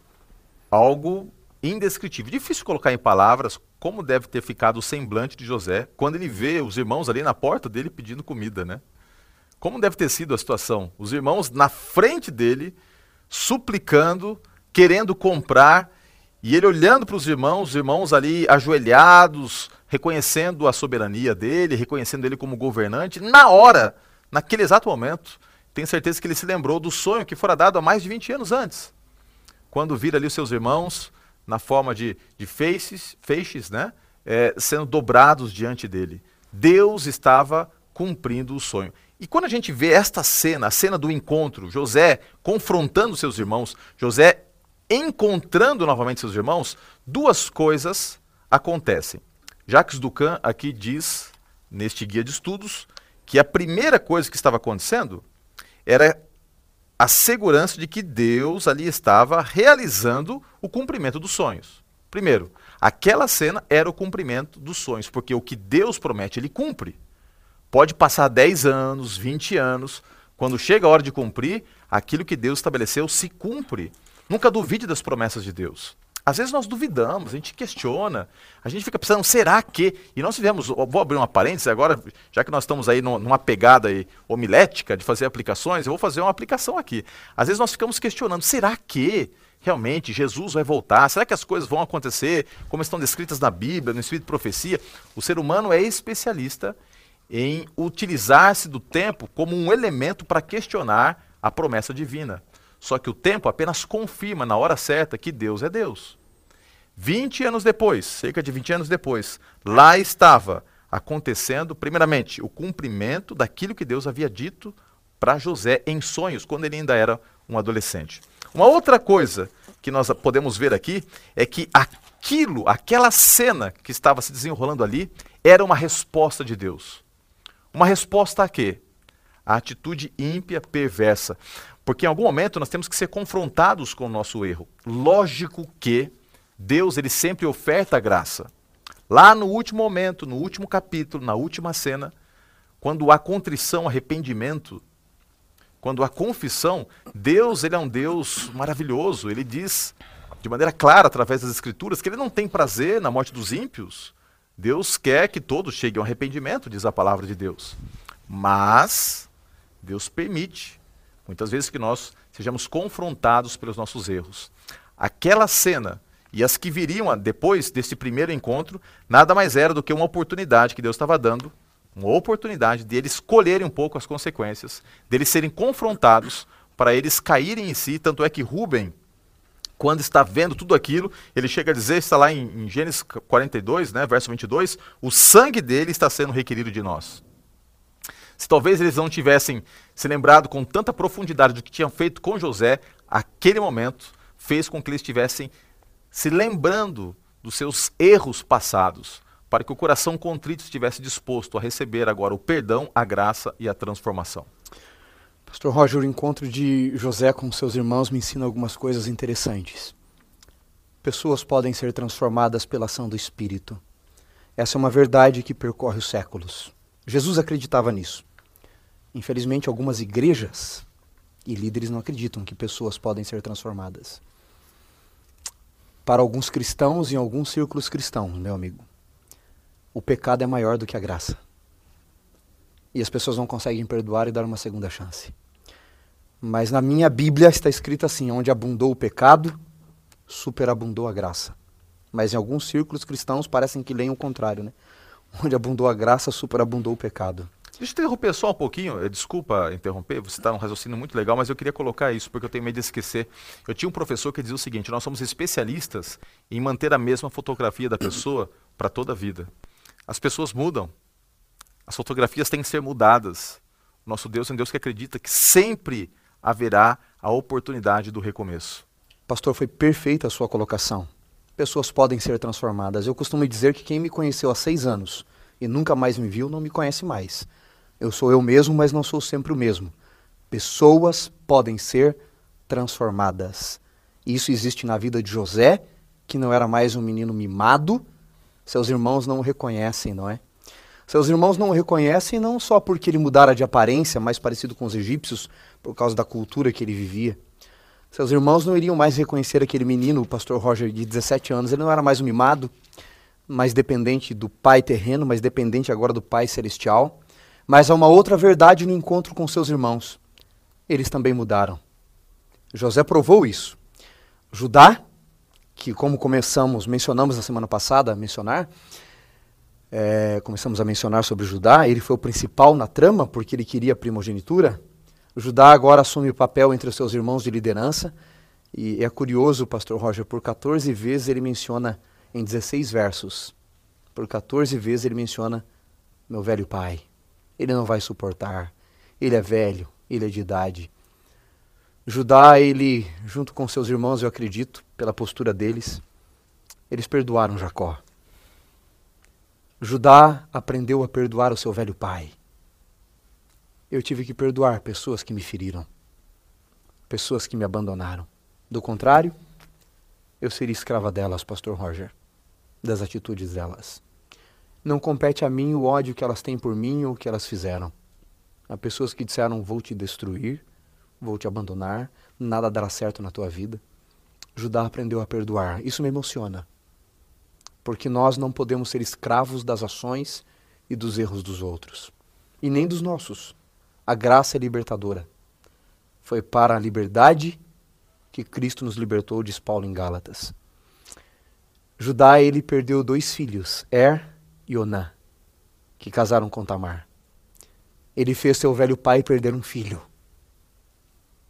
Speaker 1: algo indescritível. Difícil colocar em palavras como deve ter ficado o semblante de José quando ele vê os irmãos ali na porta dele pedindo comida, né? Como deve ter sido a situação? Os irmãos na frente dele, suplicando, querendo comprar, e ele olhando para os irmãos, os irmãos ali ajoelhados, reconhecendo a soberania dele, reconhecendo ele como governante, na hora, naquele exato momento, tenho certeza que ele se lembrou do sonho que fora dado há mais de 20 anos antes. Quando vira ali os seus irmãos, na forma de, de feixes, feixes né? É, sendo dobrados diante dele. Deus estava cumprindo o sonho. E quando a gente vê esta cena, a cena do encontro, José confrontando seus irmãos, José encontrando novamente seus irmãos, duas coisas acontecem. Jacques Ducan aqui diz, neste guia de estudos, que a primeira coisa que estava acontecendo era a segurança de que Deus ali estava realizando o cumprimento dos sonhos. Primeiro, aquela cena era o cumprimento dos sonhos, porque o que Deus promete, ele cumpre. Pode passar 10 anos, 20 anos, quando chega a hora de cumprir, aquilo que Deus estabeleceu se cumpre. Nunca duvide das promessas de Deus. Às vezes nós duvidamos, a gente questiona, a gente fica pensando, será que? E nós tivemos, vou abrir uma parêntese agora, já que nós estamos aí numa pegada aí homilética de fazer aplicações, eu vou fazer uma aplicação aqui. Às vezes nós ficamos questionando, será que realmente Jesus vai voltar? Será que as coisas vão acontecer como estão descritas na Bíblia, no Espírito de Profecia? O ser humano é especialista em utilizar-se do tempo como um elemento para questionar a promessa divina. Só que o tempo apenas confirma na hora certa que Deus é Deus. 20 anos depois, cerca de 20 anos depois, lá estava acontecendo, primeiramente, o cumprimento daquilo que Deus havia dito para José em sonhos, quando ele ainda era um adolescente. Uma outra coisa que nós podemos ver aqui é que aquilo, aquela cena que estava se desenrolando ali, era uma resposta de Deus. Uma resposta a quê? A atitude ímpia, perversa. Porque em algum momento nós temos que ser confrontados com o nosso erro. Lógico que Deus ele sempre oferta a graça. Lá no último momento, no último capítulo, na última cena, quando há contrição, arrependimento, quando há confissão, Deus ele é um Deus maravilhoso. Ele diz de maneira clara através das escrituras que ele não tem prazer na morte dos ímpios. Deus quer que todos cheguem ao arrependimento, diz a palavra de Deus. Mas Deus permite muitas vezes que nós sejamos confrontados pelos nossos erros. Aquela cena e as que viriam depois desse primeiro encontro, nada mais era do que uma oportunidade que Deus estava dando, uma oportunidade de eles colherem um pouco as consequências, deles serem confrontados, para eles caírem em si. Tanto é que Rubem, quando está vendo tudo aquilo, ele chega a dizer, está lá em, em Gênesis 42, né, verso 22, o sangue dele está sendo requerido de nós. Se talvez eles não tivessem se lembrado com tanta profundidade do que tinham feito com José, aquele momento fez com que eles tivessem se lembrando dos seus erros passados, para que o coração contrito estivesse disposto a receber agora o perdão, a graça e a transformação.
Speaker 2: Pastor Roger, o encontro de José com seus irmãos me ensina algumas coisas interessantes. Pessoas podem ser transformadas pela ação do Espírito. Essa é uma verdade que percorre os séculos. Jesus acreditava nisso. Infelizmente, algumas igrejas e líderes não acreditam que pessoas podem ser transformadas. Para alguns cristãos e em alguns círculos cristãos, meu amigo, o pecado é maior do que a graça. E as pessoas não conseguem perdoar e dar uma segunda chance. Mas na minha Bíblia está escrito assim: onde abundou o pecado, superabundou a graça. Mas em alguns círculos cristãos parecem que leem o contrário, né? Onde abundou a graça, superabundou o pecado.
Speaker 1: Deixa eu interromper só um pouquinho, eh, desculpa interromper, você está num raciocínio muito legal, mas eu queria colocar isso, porque eu tenho medo de esquecer. Eu tinha um professor que dizia o seguinte: nós somos especialistas em manter a mesma fotografia da pessoa para toda a vida. As pessoas mudam, as fotografias têm que ser mudadas. Nosso Deus é um Deus que acredita que sempre haverá a oportunidade do recomeço.
Speaker 2: Pastor, foi perfeita a sua colocação. Pessoas podem ser transformadas. Eu costumo dizer que quem me conheceu há seis anos e nunca mais me viu não me conhece mais. Eu sou eu mesmo, mas não sou sempre o mesmo. Pessoas podem ser transformadas. Isso existe na vida de José, que não era mais um menino mimado. Seus irmãos não o reconhecem, não é? Seus irmãos não o reconhecem não só porque ele mudara de aparência, mais parecido com os egípcios, por causa da cultura que ele vivia. Seus irmãos não iriam mais reconhecer aquele menino, o pastor Roger, de 17 anos. Ele não era mais um mimado, mais dependente do pai terreno, mas dependente agora do pai celestial. Mas há uma outra verdade no encontro com seus irmãos. Eles também mudaram. José provou isso. Judá, que como começamos, mencionamos na semana passada, mencionar, é, começamos a mencionar sobre Judá, ele foi o principal na trama porque ele queria primogenitura. Judá agora assume o papel entre os seus irmãos de liderança. E é curioso, pastor Roger, por 14 vezes ele menciona em 16 versos. Por 14 vezes ele menciona meu velho pai. Ele não vai suportar. Ele é velho, ele é de idade. Judá, ele, junto com seus irmãos, eu acredito, pela postura deles, eles perdoaram Jacó. Judá aprendeu a perdoar o seu velho pai. Eu tive que perdoar pessoas que me feriram, pessoas que me abandonaram. Do contrário, eu seria escrava delas, Pastor Roger, das atitudes delas. Não compete a mim o ódio que elas têm por mim ou o que elas fizeram. Há pessoas que disseram: Vou te destruir, vou te abandonar, nada dará certo na tua vida. Judá aprendeu a perdoar. Isso me emociona porque nós não podemos ser escravos das ações e dos erros dos outros, e nem dos nossos. A graça é libertadora. Foi para a liberdade que Cristo nos libertou, diz Paulo em Gálatas. Judá, ele perdeu dois filhos, Er e Onã, que casaram com Tamar. Ele fez seu velho pai perder um filho.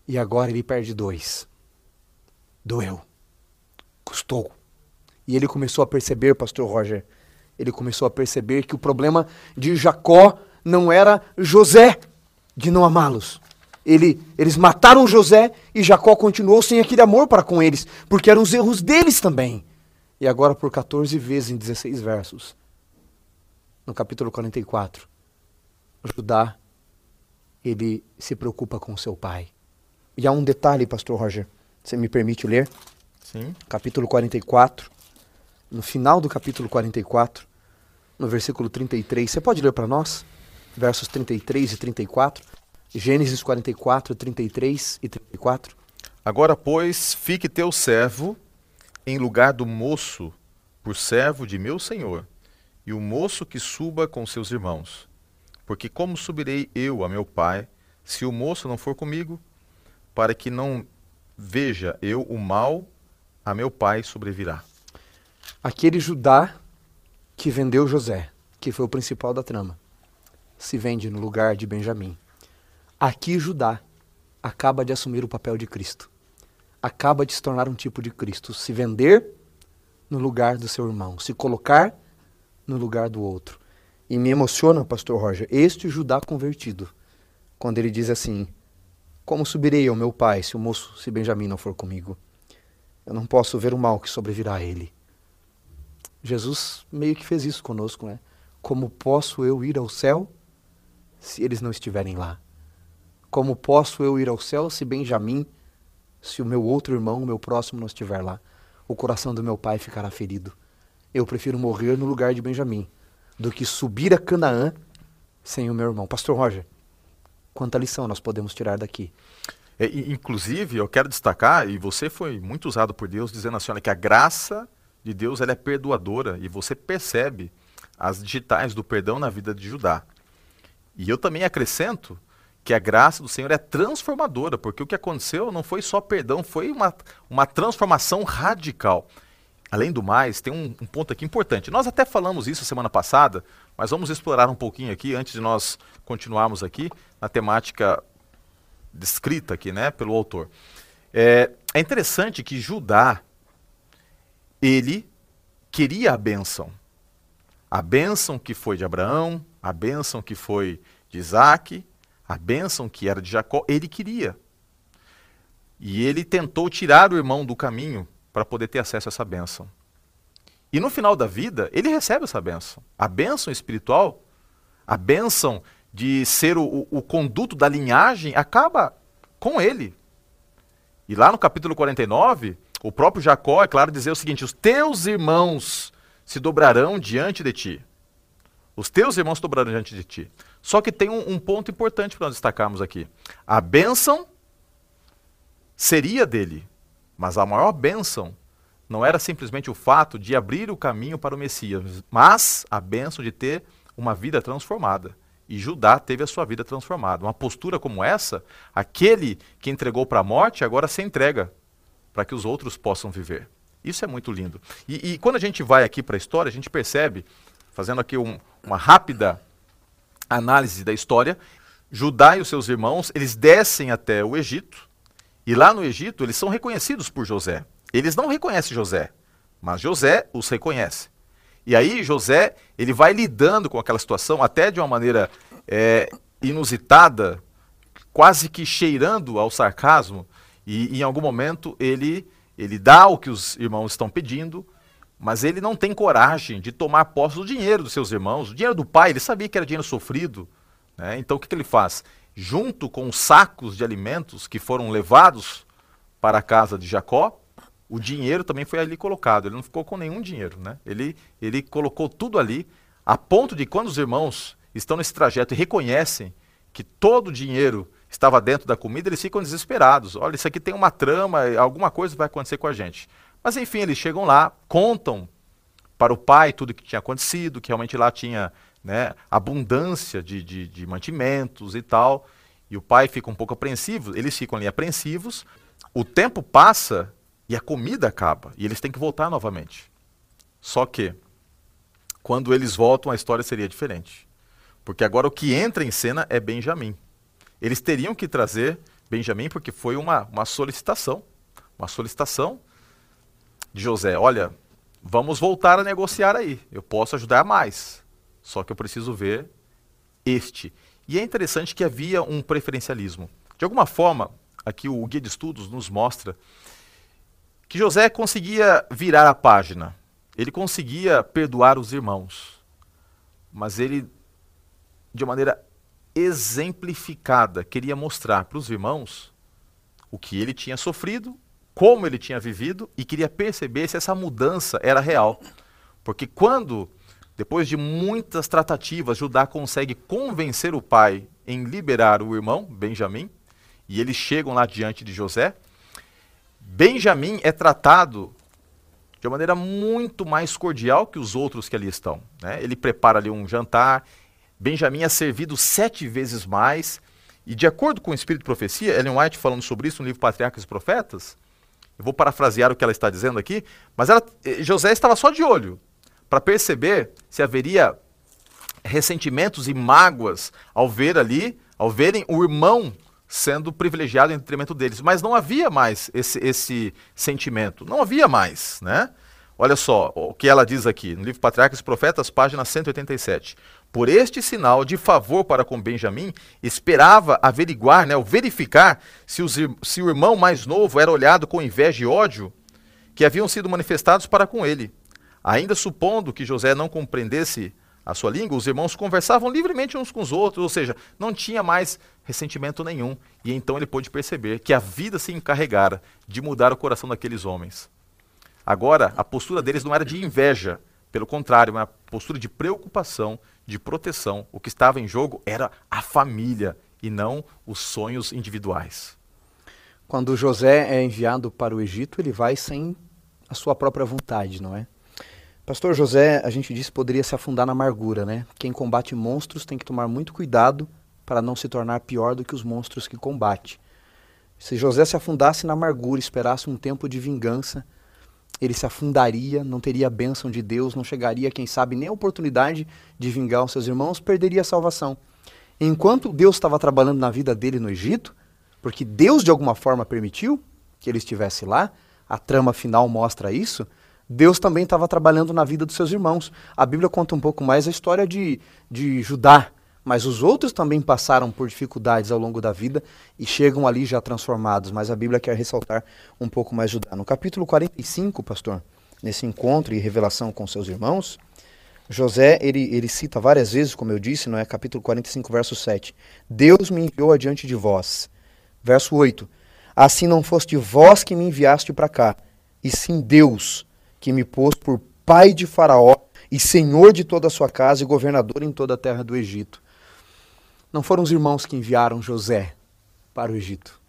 Speaker 2: E agora ele perde dois. Doeu. Custou. E ele começou a perceber, pastor Roger, ele começou a perceber que o problema de Jacó não era José de não amá-los. Ele, eles mataram José e Jacó continuou sem aquele amor para com eles, porque eram os erros deles também. E agora, por 14 vezes em 16 versos, no capítulo 44, Judá, ele se preocupa com seu pai. E há um detalhe, pastor Roger, você me permite ler?
Speaker 1: Sim.
Speaker 2: Capítulo 44, no final do capítulo 44, no versículo 33. Você pode ler para nós? Versos 33 e 34. Gênesis 44, 33 e 34.
Speaker 1: Agora, pois, fique teu servo em lugar do moço, por servo de meu senhor, e o moço que suba com seus irmãos. Porque como subirei eu a meu pai, se o moço não for comigo, para que não veja eu o mal a meu pai sobrevirá.
Speaker 2: Aquele Judá que vendeu José, que foi o principal da trama, se vende no lugar de Benjamim. Aqui Judá acaba de assumir o papel de Cristo. Acaba de se tornar um tipo de Cristo, se vender no lugar do seu irmão, se colocar no lugar do outro. E me emociona, pastor Roger, este Judá convertido, quando ele diz assim: Como subirei ao meu pai se o moço, se Benjamim não for comigo? Eu não posso ver o mal que sobrevirá a ele Jesus meio que fez isso conosco, né? Como posso eu ir ao céu se eles não estiverem lá? Como posso eu ir ao céu se Benjamim, se o meu outro irmão, o meu próximo, não estiver lá? O coração do meu pai ficará ferido. Eu prefiro morrer no lugar de Benjamim do que subir a Canaã sem o meu irmão. Pastor Roger, quanta lição nós podemos tirar daqui?
Speaker 1: É, inclusive, eu quero destacar, e você foi muito usado por Deus, dizendo assim, olha, que a graça de Deus ela é perdoadora, e você percebe as digitais do perdão na vida de Judá. E eu também acrescento que a graça do Senhor é transformadora, porque o que aconteceu não foi só perdão, foi uma, uma transformação radical. Além do mais, tem um, um, ponto aqui importante. Nós até falamos isso semana passada, mas vamos explorar um pouquinho aqui antes de nós continuarmos aqui na temática descrita aqui, né, pelo autor. É, é interessante que Judá ele queria a bênção, a bênção que foi de Abraão, a bênção que foi de Isaac, a bênção que era de Jacó, ele queria. E ele tentou tirar o irmão do caminho para poder ter acesso a essa bênção. E no final da vida, ele recebe essa bênção. A bênção espiritual, a bênção de ser o, o, conduto da linhagem, acaba com ele. E lá no capítulo 49, o próprio Jacó, é claro, dizer o seguinte: os teus irmãos se dobrarão diante de ti. Os teus irmãos se dobrarão diante de ti. Só que tem um, um ponto importante para nós destacarmos aqui. A bênção seria dele, mas a maior bênção não era simplesmente o fato de abrir o caminho para o Messias, mas a bênção de ter uma vida transformada. E Judá teve a sua vida transformada. Uma postura como essa, aquele que entregou para a morte agora se entrega para que os outros possam viver. Isso é muito lindo. E, e quando a gente vai aqui para a história, a gente percebe, fazendo aqui um, uma rápida análise da história, Judá e os seus irmãos, eles descem até o Egito, e lá no Egito, eles são reconhecidos por José. Eles não reconhecem José, mas José os reconhece. E aí José, ele vai lidando com aquela situação até de uma maneira é, inusitada, quase que cheirando ao sarcasmo, e em algum momento ele, ele dá o que os irmãos estão pedindo, mas ele não tem coragem de tomar posse do dinheiro dos seus irmãos, o dinheiro do pai, ele sabia que era dinheiro sofrido. Né? Então o que, que ele faz? junto com os sacos de alimentos que foram levados para a casa de Jacó, o dinheiro também foi ali colocado. Ele não ficou com nenhum dinheiro, né? Ele, ele colocou tudo ali, a ponto de quando os irmãos estão nesse trajeto e reconhecem que todo o dinheiro estava dentro da comida, eles ficam desesperados. Olha, isso aqui tem uma trama, alguma coisa vai acontecer com a gente. Mas enfim, eles chegam lá, contam para o pai tudo o que tinha acontecido, que realmente lá tinha né, abundância de, de, de mantimentos e tal. E o pai fica um pouco apreensivo, eles ficam ali apreensivos. O tempo passa e a comida acaba. E eles têm que voltar novamente. Só que, quando eles voltam, a história seria diferente. Porque agora o que entra em cena é Benjamim. Eles teriam que trazer Benjamim porque foi uma, uma solicitação. Uma solicitação de José. Olha, vamos voltar a negociar aí. Eu posso ajudar mais. Só que eu preciso ver este. E é interessante que havia um preferencialismo. De alguma forma, aqui o guia de estudos nos mostra que José conseguia virar a página. Ele conseguia perdoar os irmãos. Mas ele, de maneira exemplificada, queria mostrar para os irmãos o que ele tinha sofrido, como ele tinha vivido e queria perceber se essa mudança era real. Porque quando depois de muitas tratativas, Judá consegue convencer o pai em liberar o irmão, Benjamim, e eles chegam lá diante de José. Benjamim é tratado de uma maneira muito mais cordial que os outros que ali estão. Né? Ele prepara ali um jantar. Benjamim é servido sete vezes mais. E de acordo com o Espírito de Profecia, Ellen White falando sobre isso no livro Patriarcas e Profetas, eu vou parafrasear o que ela está dizendo aqui, mas ela, eh, José estava só de olho para perceber se haveria ressentimentos e mágoas ao ver ali, ao verem o irmão sendo privilegiado em detrimento deles. Mas não havia mais esse, esse sentimento. Não havia mais, né? Olha só o que ela diz aqui, no livro Patriarcas e Profetas, página 187. Por este sinal de favor para com Benjamim, esperava averiguar, né, ou verificar se, os, se o irmão mais novo era olhado com inveja e ódio que haviam sido manifestados para com ele Ainda supondo que José não compreendesse a sua língua, os irmãos conversavam livremente uns com os outros, ou seja, não tinha mais ressentimento nenhum. E então ele pôde perceber que a vida se encarregara de mudar o coração daqueles homens. Agora, a postura deles não era de inveja, pelo contrário, uma postura de preocupação, de proteção. O que estava em jogo era a família e não os sonhos individuais.
Speaker 2: Quando José é enviado para o Egito, ele vai sem a sua própria vontade, não é? Pastor José, a gente disse, poderia se afundar na amargura, né? Quem combate monstros tem que tomar muito cuidado para não se tornar pior do que os monstros que combate. Se José se afundasse na amargura, esperasse um tempo de vingança, ele se afundaria, não teria a bênção de Deus, não chegaria, quem sabe, nem a oportunidade de vingar os seus irmãos, perderia a salvação. Enquanto Deus estava trabalhando na vida dele no Egito, porque Deus de alguma forma permitiu que ele estivesse lá, a trama final mostra isso, Deus também estava trabalhando na vida dos seus irmãos. A Bíblia conta um pouco mais a história de, de Judá, mas os outros também passaram por dificuldades ao longo da vida e chegam ali já transformados. Mas a Bíblia quer ressaltar um pouco mais Judá. No capítulo 45, pastor, nesse encontro e revelação com seus irmãos, José, ele, ele cita várias vezes, como eu disse, não é? Capítulo 45, verso 7. Deus me enviou adiante de vós. Verso 8. Assim não foste vós que me enviaste para cá, e sim Deus, que me pôs por pai de Faraó e senhor de toda a sua casa e governador em toda a terra do Egito. Não foram os irmãos que enviaram José para o Egito.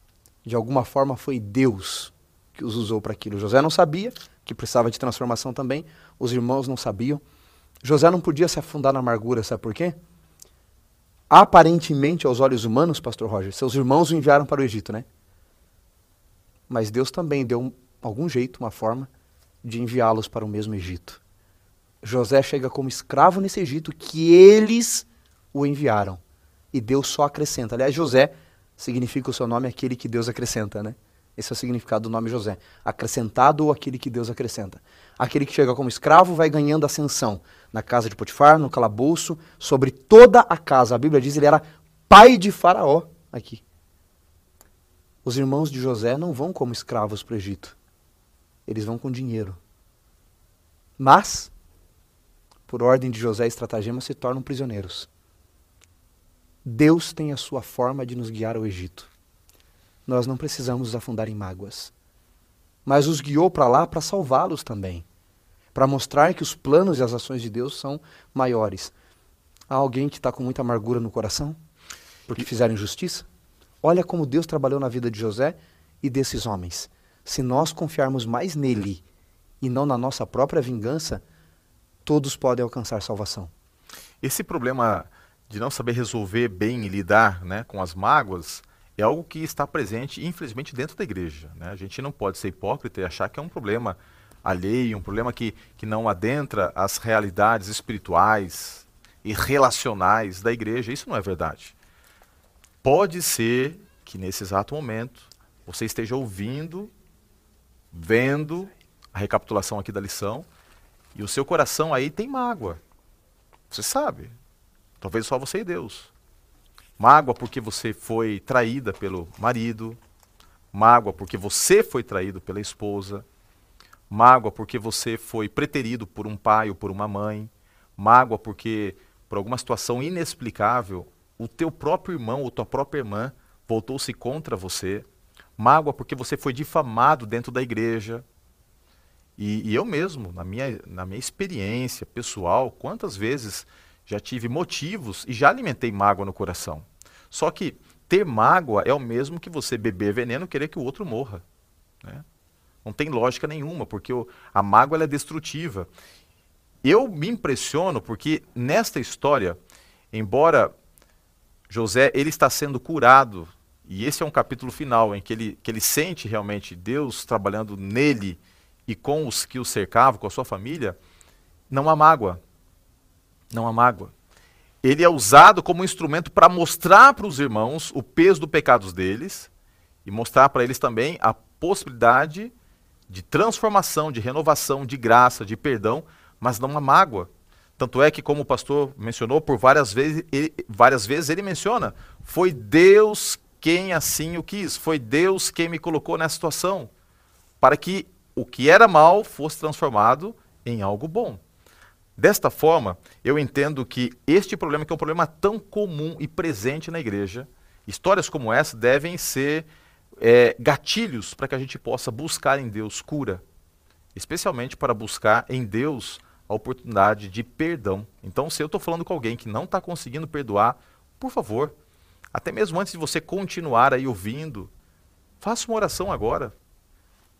Speaker 2: De alguma forma foi Deus que os usou para aquilo. José não sabia que precisava de transformação também, os irmãos não sabiam. José não podia se afundar na amargura, sabe por quê? Aparentemente, aos olhos humanos, pastor Roger, seus irmãos o enviaram para o Egito, né? Mas Deus também deu algum jeito, uma forma de enviá-los para o mesmo Egito. José chega como escravo nesse Egito que eles o enviaram. E Deus só acrescenta. Aliás, José significa o seu nome aquele que Deus acrescenta, né? Esse é o significado do nome José. Acrescentado ou aquele que Deus acrescenta. Aquele que chega como escravo vai ganhando ascensão. Na casa de Potifar, no calabouço, sobre toda a casa. A Bíblia diz que ele era pai de Faraó aqui. Os irmãos de José não vão como escravos para o Egito. Eles vão com dinheiro. Mas, por ordem de José e estratagema, se tornam prisioneiros. Deus tem a sua forma de nos guiar ao Egito. Nós não precisamos nos afundar em mágoas. Mas os guiou para lá para salvá-los também. Para mostrar que os planos e as ações de Deus são maiores. Há alguém que está com muita amargura no coração? Porque fizeram injustiça? Olha como Deus trabalhou na vida de José e desses homens. Se nós confiarmos mais nele e não na nossa própria vingança, todos podem alcançar salvação.
Speaker 1: Esse problema de não saber resolver bem e lidar né, com as mágoas é algo que está presente, infelizmente, dentro da igreja. Né? A gente não pode ser hipócrita e achar que é um problema alheio, um problema que, que não adentra as realidades espirituais e relacionais da igreja. Isso não é verdade. Pode ser que nesse exato momento você esteja ouvindo, vendo a recapitulação aqui da lição e o seu coração aí tem mágoa. Você sabe, Talvez só você e Deus. Mágoa porque você foi traída pelo marido. Mágoa porque você foi traído pela esposa. Mágoa porque você foi preterido por um pai ou por uma mãe. Mágoa porque, por alguma situação inexplicável, o teu próprio irmão ou tua própria irmã voltou-se contra você. Mágoa porque você foi difamado dentro da igreja. E, e, eu mesmo, na minha, na minha experiência pessoal, quantas vezes já tive motivos e já alimentei mágoa no coração. Só que ter mágoa é o mesmo que você beber veneno e querer que o outro morra. Né? Não tem lógica nenhuma, porque o, a mágoa é destrutiva. Eu me impressiono porque nesta história, embora José ele está sendo curado, e esse é um capítulo final em que ele, que ele sente realmente Deus trabalhando nele e com os que o cercavam, com a sua família, não há mágoa não há mágoa. Ele é usado como instrumento para mostrar para os irmãos o peso dos pecados deles e mostrar para eles também a possibilidade de transformação, de renovação, de graça, de perdão, mas não há mágoa. Tanto é que, como o pastor mencionou, por várias vezes, ele, várias vezes ele menciona: foi Deus quem assim o quis, foi Deus quem me colocou nessa situação, para que o que era mal fosse transformado em algo bom. Desta forma, eu entendo que este problema, que é um problema tão comum e presente na igreja, histórias como essa devem ser é, gatilhos para que a gente possa buscar em Deus cura, especialmente para buscar em Deus a oportunidade de perdão. Então, se eu estou falando com alguém que não está conseguindo perdoar, por favor, até mesmo antes de você continuar aí ouvindo, faça uma oração agora.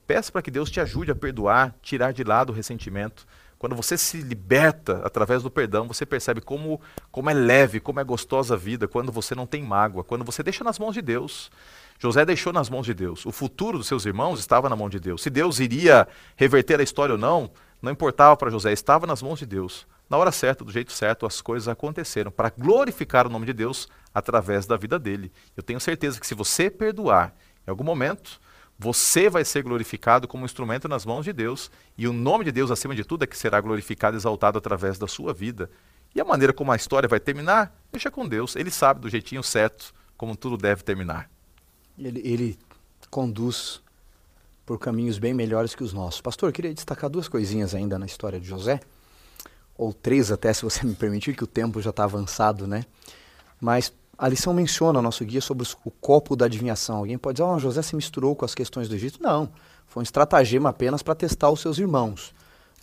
Speaker 1: Peça para que Deus te ajude a perdoar, tirar de lado o ressentimento. Quando você se liberta através do perdão, você percebe como, como é leve, como é gostosa a vida quando você não tem mágoa, quando você deixa nas mãos de Deus. José deixou nas mãos de Deus. O futuro dos seus irmãos estava na mão de Deus. Se Deus iria reverter a história ou não, não importava para José, estava nas mãos de Deus. Na hora certa, do jeito certo, as coisas aconteceram para glorificar o nome de Deus através da vida dele. Eu tenho certeza que se você perdoar em algum momento, você vai ser glorificado como instrumento nas mãos de Deus, e o nome de Deus, acima de tudo, é que será glorificado e exaltado através da sua vida. E a maneira como a história vai terminar, deixa com Deus. Ele sabe do jeitinho certo como tudo deve terminar.
Speaker 2: Ele, ele conduz por caminhos bem melhores que os nossos. Pastor, eu queria destacar duas coisinhas ainda na história de José, ou três até, se você me permitir, que o tempo já está avançado, né? Mas a lição menciona, nosso guia, sobre o copo da adivinhação. Alguém pode dizer, oh, José se misturou com as questões do Egito. Não, foi um estratagema apenas para testar os seus irmãos.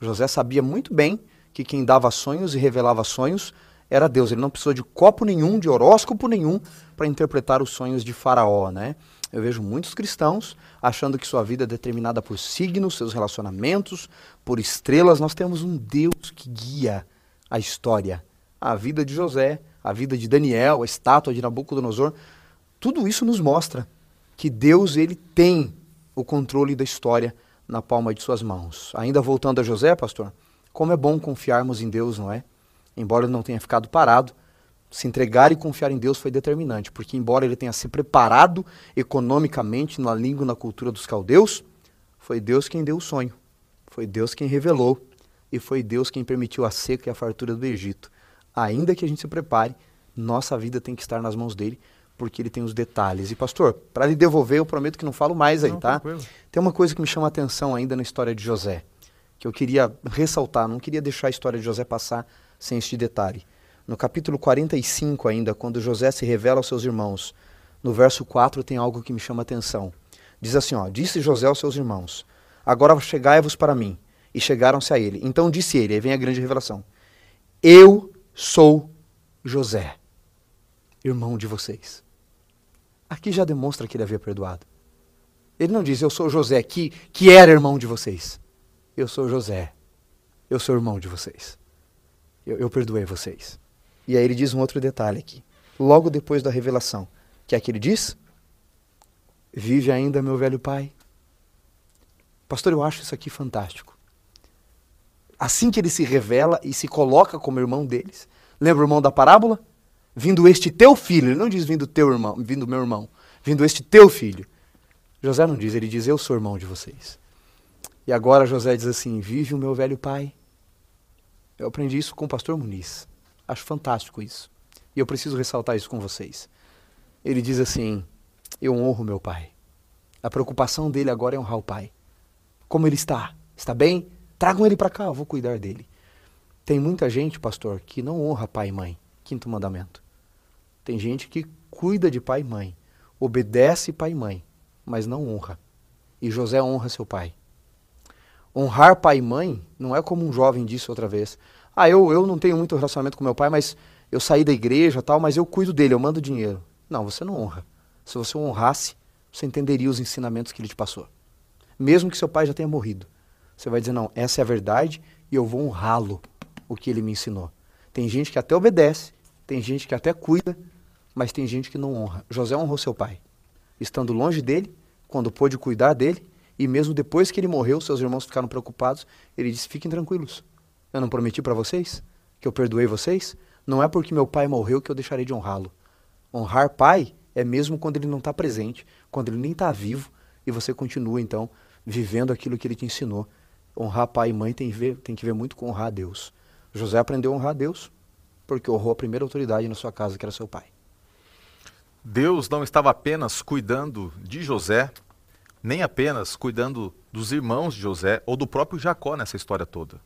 Speaker 2: José sabia muito bem que quem dava sonhos e revelava sonhos era Deus. Ele não precisou de copo nenhum, de horóscopo nenhum, para interpretar os sonhos de Faraó, né? Eu vejo muitos cristãos achando que sua vida é determinada por signos, seus relacionamentos, por estrelas. Nós temos um Deus que guia a história. A vida de José, a vida de Daniel, a estátua de Nabucodonosor, tudo isso nos mostra que Deus ele tem o controle da história na palma de suas mãos. Ainda voltando a José, pastor, como é bom confiarmos em Deus, não é? Embora ele não tenha ficado parado, se entregar e confiar em Deus foi determinante, porque embora ele tenha se preparado economicamente na língua e na cultura dos caldeus, foi Deus quem deu o sonho, foi Deus quem revelou e foi Deus quem permitiu a seca e a fartura do Egito. Ainda que a gente se prepare, nossa vida tem que estar nas mãos dele, porque ele tem os detalhes. E pastor, para lhe devolver, eu prometo que não falo mais aí, não, tá? Tranquilo. Tem uma coisa que me chama a atenção ainda na história de José, que eu queria ressaltar, não queria deixar a história de José passar sem este detalhe. No capítulo 45 ainda, quando José se revela aos seus irmãos, no verso 4 tem algo que me chama a atenção. Diz assim, ó, disse José aos seus irmãos, agora chegai-vos para mim. E chegaram-se a ele. Então disse ele, aí vem a grande revelação, eu sou José, irmão de vocês. Aqui já demonstra que ele havia perdoado. Ele não diz, eu sou José, que, que era irmão de vocês. Eu sou José, eu sou irmão de vocês. Eu, eu perdoei vocês. E aí ele diz um outro detalhe aqui. Logo depois da revelação, que é que ele diz? Vive ainda meu velho pai. Pastor, eu acho isso aqui fantástico. Assim que ele se revela e se coloca como irmão deles. Lembra o irmão da parábola? Vindo este teu filho. Ele não diz vindo teu irmão, vindo meu irmão. Vindo este teu filho. José não diz, ele diz eu sou irmão de vocês. E agora José diz assim: Vive o meu velho pai. Eu aprendi isso com o pastor Muniz. Acho fantástico isso. E eu preciso ressaltar isso com vocês. Ele diz assim: Eu honro meu pai. A preocupação dele agora é honrar o pai. Como ele está? Está bem? Tragam ele para cá, eu vou cuidar dele. Tem muita gente, pastor, que não honra pai e mãe. Quinto mandamento. Tem gente que cuida de pai e mãe, obedece pai e mãe, mas não honra. E José honra seu pai. Honrar pai e mãe não é como um jovem disse outra vez. Ah, eu, eu não tenho muito relacionamento com meu pai, mas eu saí da igreja tal, mas eu cuido dele, eu mando dinheiro. Não, você não honra. Se você honrasse, você entenderia os ensinamentos que ele te passou. Mesmo que seu pai já tenha morrido. Você vai dizer, não, essa é a verdade e eu vou honrá-lo, o que ele me ensinou. Tem gente que até obedece, tem gente que até cuida, mas tem gente que não honra. José honrou seu pai, estando longe dele, quando pôde cuidar dele, e mesmo depois que ele morreu, seus irmãos ficaram preocupados, ele disse: Fiquem tranquilos, eu não prometi para vocês que eu perdoei vocês? Não é porque meu pai morreu que eu deixarei de honrá-lo. Honrar pai é mesmo quando ele não está presente, quando ele nem está vivo e você continua então vivendo aquilo que ele te ensinou. Honrar pai e mãe tem, ver, tem que ver muito com honrar a Deus. José aprendeu a honrar a Deus porque honrou a primeira autoridade na sua casa, que era seu pai.
Speaker 1: Deus não estava apenas cuidando de José, nem apenas cuidando dos irmãos de José ou do próprio Jacó nessa história toda.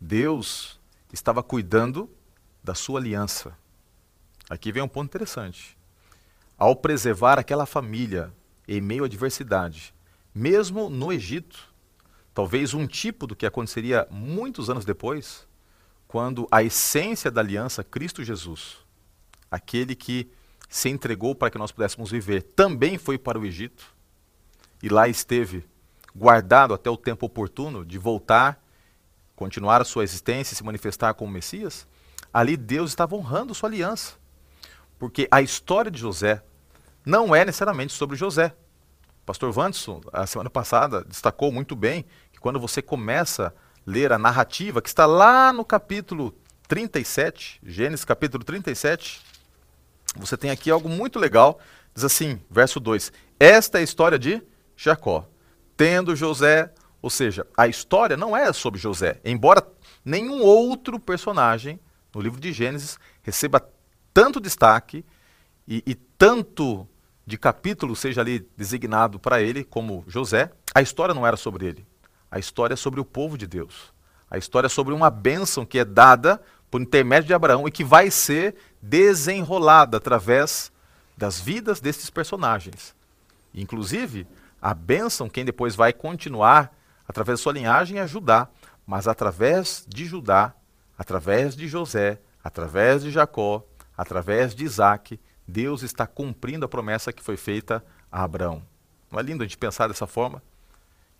Speaker 1: Deus estava cuidando da sua aliança. Aqui vem um ponto interessante. Ao preservar aquela família em meio à adversidade, mesmo no Egito, talvez um tipo do que aconteceria muitos anos depois, quando a essência da aliança, Cristo Jesus, aquele que se entregou para que nós pudéssemos viver, também foi para o Egito e lá esteve guardado até o tempo oportuno de voltar, continuar a sua existência e se manifestar como Messias, ali Deus estava honrando sua aliança. Porque a história de José não é necessariamente sobre José. O pastor Vanderson, a semana passada, destacou muito bem quando você começa a ler a narrativa, que está lá no capítulo 37, Gênesis capítulo 37, você tem aqui algo muito legal. Diz assim, verso 2: Esta é a história de Jacó. Tendo José, ou seja, a história não é sobre José, embora nenhum outro personagem no livro de Gênesis receba tanto destaque e, e tanto de capítulo seja ali designado para ele como José, a história não era sobre ele. A história é sobre o povo de Deus. A história é sobre uma bênção que é dada por intermédio de Abraão e que vai ser desenrolada através das vidas desses personagens. Inclusive, a bênção, quem depois vai continuar através da sua linhagem é Judá, mas através de Judá, através de José, através de Jacó, através de Isaac, Deus está cumprindo a promessa que foi feita a Abraão. Não é lindo a gente pensar dessa forma?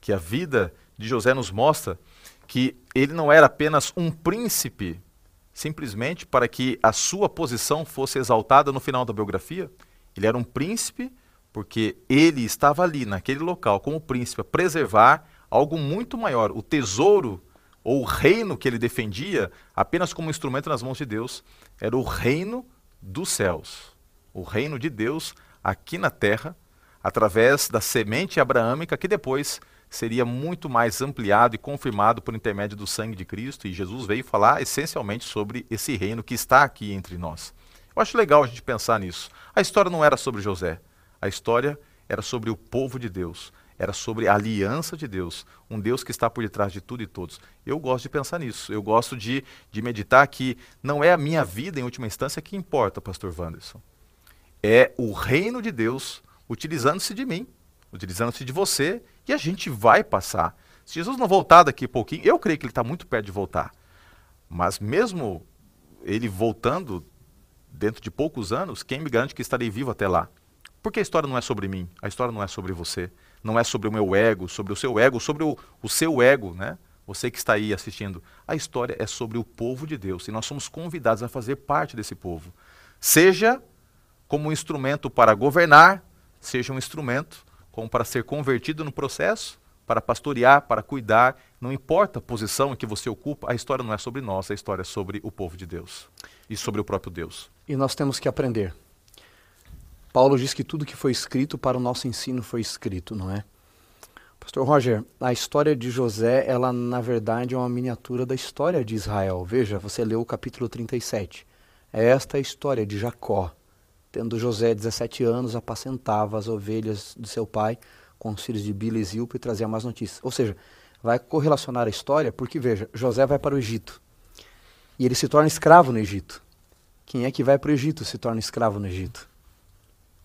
Speaker 1: Que a vida de José nos mostra que ele não era apenas um príncipe simplesmente para que a sua posição fosse exaltada no final da biografia. Ele era um príncipe porque ele estava ali, naquele local, como príncipe, a preservar algo muito maior, o tesouro ou o reino que ele defendia, apenas como instrumento nas mãos de Deus, era o reino dos céus, o reino de Deus aqui na terra, através da semente abraâmica que depois seria muito mais ampliado e confirmado por intermédio do sangue de Cristo, e Jesus veio falar essencialmente sobre esse reino que está aqui entre nós. Eu acho legal a gente pensar nisso. A história não era sobre José, a história era sobre o povo de Deus, era sobre a aliança de Deus, um Deus que está por detrás de tudo e todos. Eu gosto de pensar nisso, eu gosto de, de meditar que não é a minha vida, em última instância, que importa, pastor Wanderson. É o reino de Deus utilizando-se de mim, utilizando-se de você e a gente vai passar. Se Jesus não voltar daqui a pouquinho, eu creio que ele está muito perto de voltar. Mas mesmo ele voltando dentro de poucos anos, quem me garante que estarei vivo até lá? Porque a história não é sobre mim, a história não é sobre você, não é sobre o meu ego, sobre o seu ego, sobre o, o seu ego, né? Você que está aí assistindo. A história é sobre o povo de Deus e nós somos convidados a fazer parte desse povo. Seja como um instrumento para governar, seja um instrumento como para ser convertido no processo, para pastorear, para cuidar, não importa a posição que você ocupa, a história não é sobre nós, a história é sobre o povo de Deus e sobre o próprio Deus.
Speaker 2: E nós temos que aprender. Paulo diz que tudo que foi escrito para o nosso ensino foi escrito, não é? Pastor Roger, a história de José, ela na verdade é uma miniatura da história de Israel. Veja, você leu o capítulo 37. É esta a história de Jacó, Tendo José 17 anos, apacentava as ovelhas de seu pai com os filhos de Bila e Zilpa e trazia mais notícias. Ou seja, vai correlacionar a história, porque veja, José vai para o Egito e ele se torna escravo no Egito. Quem é que vai para o Egito se torna escravo no Egito?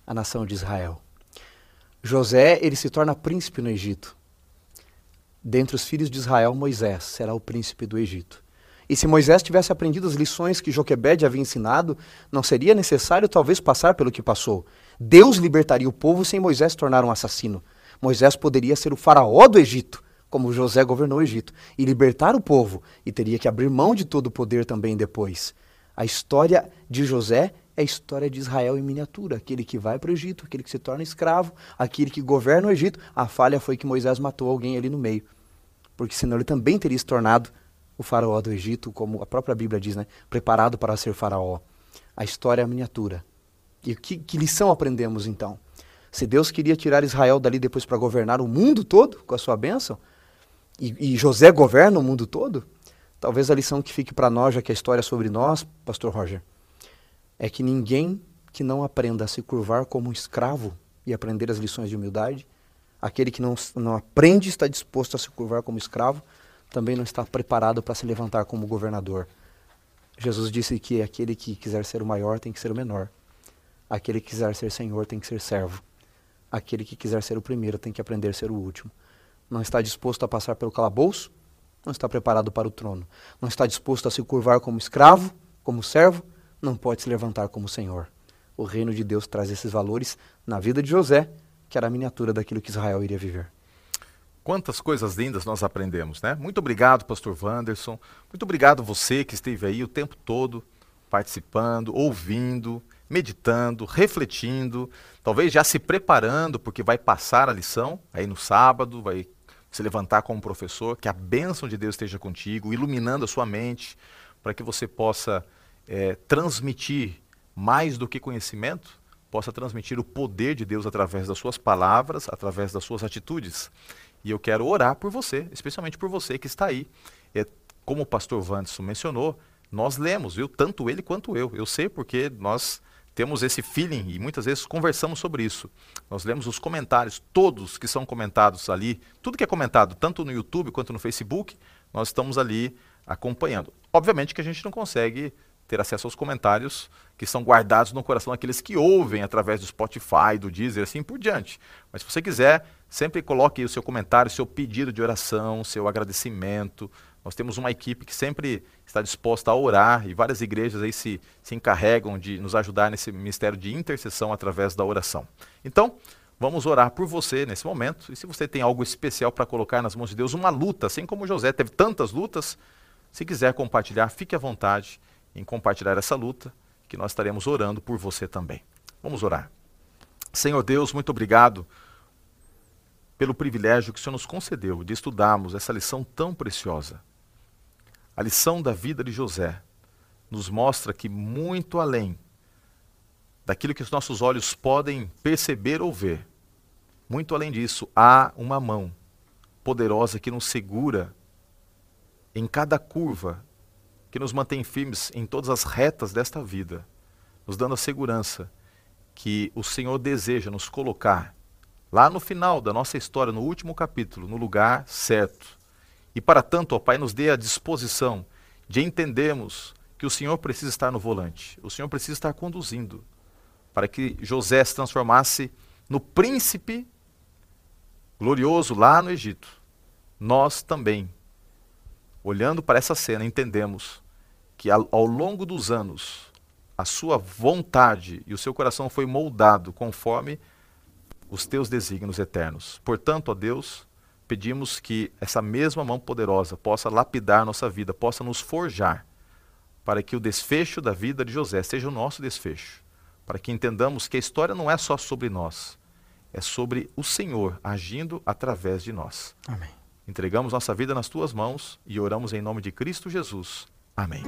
Speaker 2: A nação de Israel. José, ele se torna príncipe no Egito. Dentre os filhos de Israel, Moisés será o príncipe do Egito. E se Moisés tivesse aprendido as lições que Joquebed havia ensinado, não seria necessário talvez passar pelo que passou. Deus libertaria o povo sem Moisés se tornar um assassino. Moisés poderia ser o faraó do Egito, como José governou o Egito, e libertar o povo, e teria que abrir mão de todo o poder também depois. A história de José é a história de Israel em miniatura, aquele que vai para o Egito, aquele que se torna escravo, aquele que governa o Egito. A falha foi que Moisés matou alguém ali no meio, porque senão ele também teria se tornado o faraó do Egito, como a própria Bíblia diz, né? preparado para ser faraó. A história é a miniatura. E que, que lição aprendemos então? Se Deus queria tirar Israel dali depois para governar o mundo todo com a sua bênção, e, e José governa o mundo todo, talvez a lição que fique para nós, já que a história é sobre nós, Pastor Roger, é que ninguém que não aprenda a se curvar como um escravo e aprender as lições de humildade, aquele que não, não aprende está disposto a se curvar como escravo, também não está preparado para se levantar como governador. Jesus disse que aquele que quiser ser o maior tem que ser o menor. Aquele que quiser ser senhor tem que ser servo. Aquele que quiser ser o primeiro tem que aprender a ser o último. Não está disposto a passar pelo calabouço? Não está preparado para o trono. Não está disposto a se curvar como escravo, como servo? Não pode se levantar como senhor. O reino de Deus traz esses valores na vida de José, que era a miniatura daquilo que Israel iria viver.
Speaker 1: Quantas coisas lindas nós aprendemos, né? Muito obrigado, pastor Wanderson. Muito obrigado você que esteve aí o tempo todo participando, ouvindo, meditando, refletindo, talvez já se preparando, porque vai passar a lição aí no sábado, vai se levantar como professor, que a bênção de Deus esteja contigo, iluminando a sua mente, para que você possa é, transmitir mais do que conhecimento, possa transmitir o poder de Deus através das suas palavras, através das suas atitudes. E eu quero orar por você, especialmente por você que está aí. É, como o pastor Vanderson mencionou, nós lemos, viu? Tanto ele quanto eu. Eu sei porque nós temos esse feeling e muitas vezes conversamos sobre isso. Nós lemos os comentários, todos que são comentados ali, tudo que é comentado, tanto no YouTube quanto no Facebook, nós estamos ali acompanhando. Obviamente que a gente não consegue ter acesso aos comentários que são guardados no coração daqueles que ouvem através do Spotify, do Deezer, assim por diante. Mas se você quiser, sempre coloque o seu comentário, o seu pedido de oração, seu agradecimento, nós temos uma equipe que sempre está disposta a orar e várias igrejas aí se, se encarregam de nos ajudar nesse ministério de intercessão através da oração. Então, vamos orar por você nesse momento. E se você tem algo especial para colocar nas mãos de Deus, uma luta, assim como José teve tantas lutas, se quiser compartilhar, fique à vontade em compartilhar essa luta, que nós estaremos orando por você também. Vamos orar. Senhor Deus, muito obrigado pelo privilégio que o Senhor nos concedeu de estudarmos essa lição tão preciosa. A lição da vida de José nos mostra que, muito além daquilo que os nossos olhos podem perceber ou ver, muito além disso, há uma mão poderosa que nos segura em cada curva, que nos mantém firmes em todas as retas desta vida, nos dando a segurança que o Senhor deseja nos colocar lá no final da nossa história, no último capítulo, no lugar certo e para tanto, ó Pai, nos dê a disposição de entendermos que o Senhor precisa estar no volante, o Senhor precisa estar conduzindo, para que José se transformasse no príncipe glorioso lá no Egito. Nós também, olhando para essa cena, entendemos que ao, longo dos anos, a sua vontade e o seu coração foi moldado conforme os teus desígnios eternos. Portanto, ó Deus, pedimos que essa mesma mão poderosa possa lapidar nossa vida, possa nos forjar, para que o desfecho da vida de José seja o nosso desfecho, para que entendamos que a história não é só sobre nós, é sobre o Senhor agindo através de nós.
Speaker 2: Amém.
Speaker 1: Entregamos nossa vida nas tuas mãos e oramos em nome de Cristo Jesus. Amém.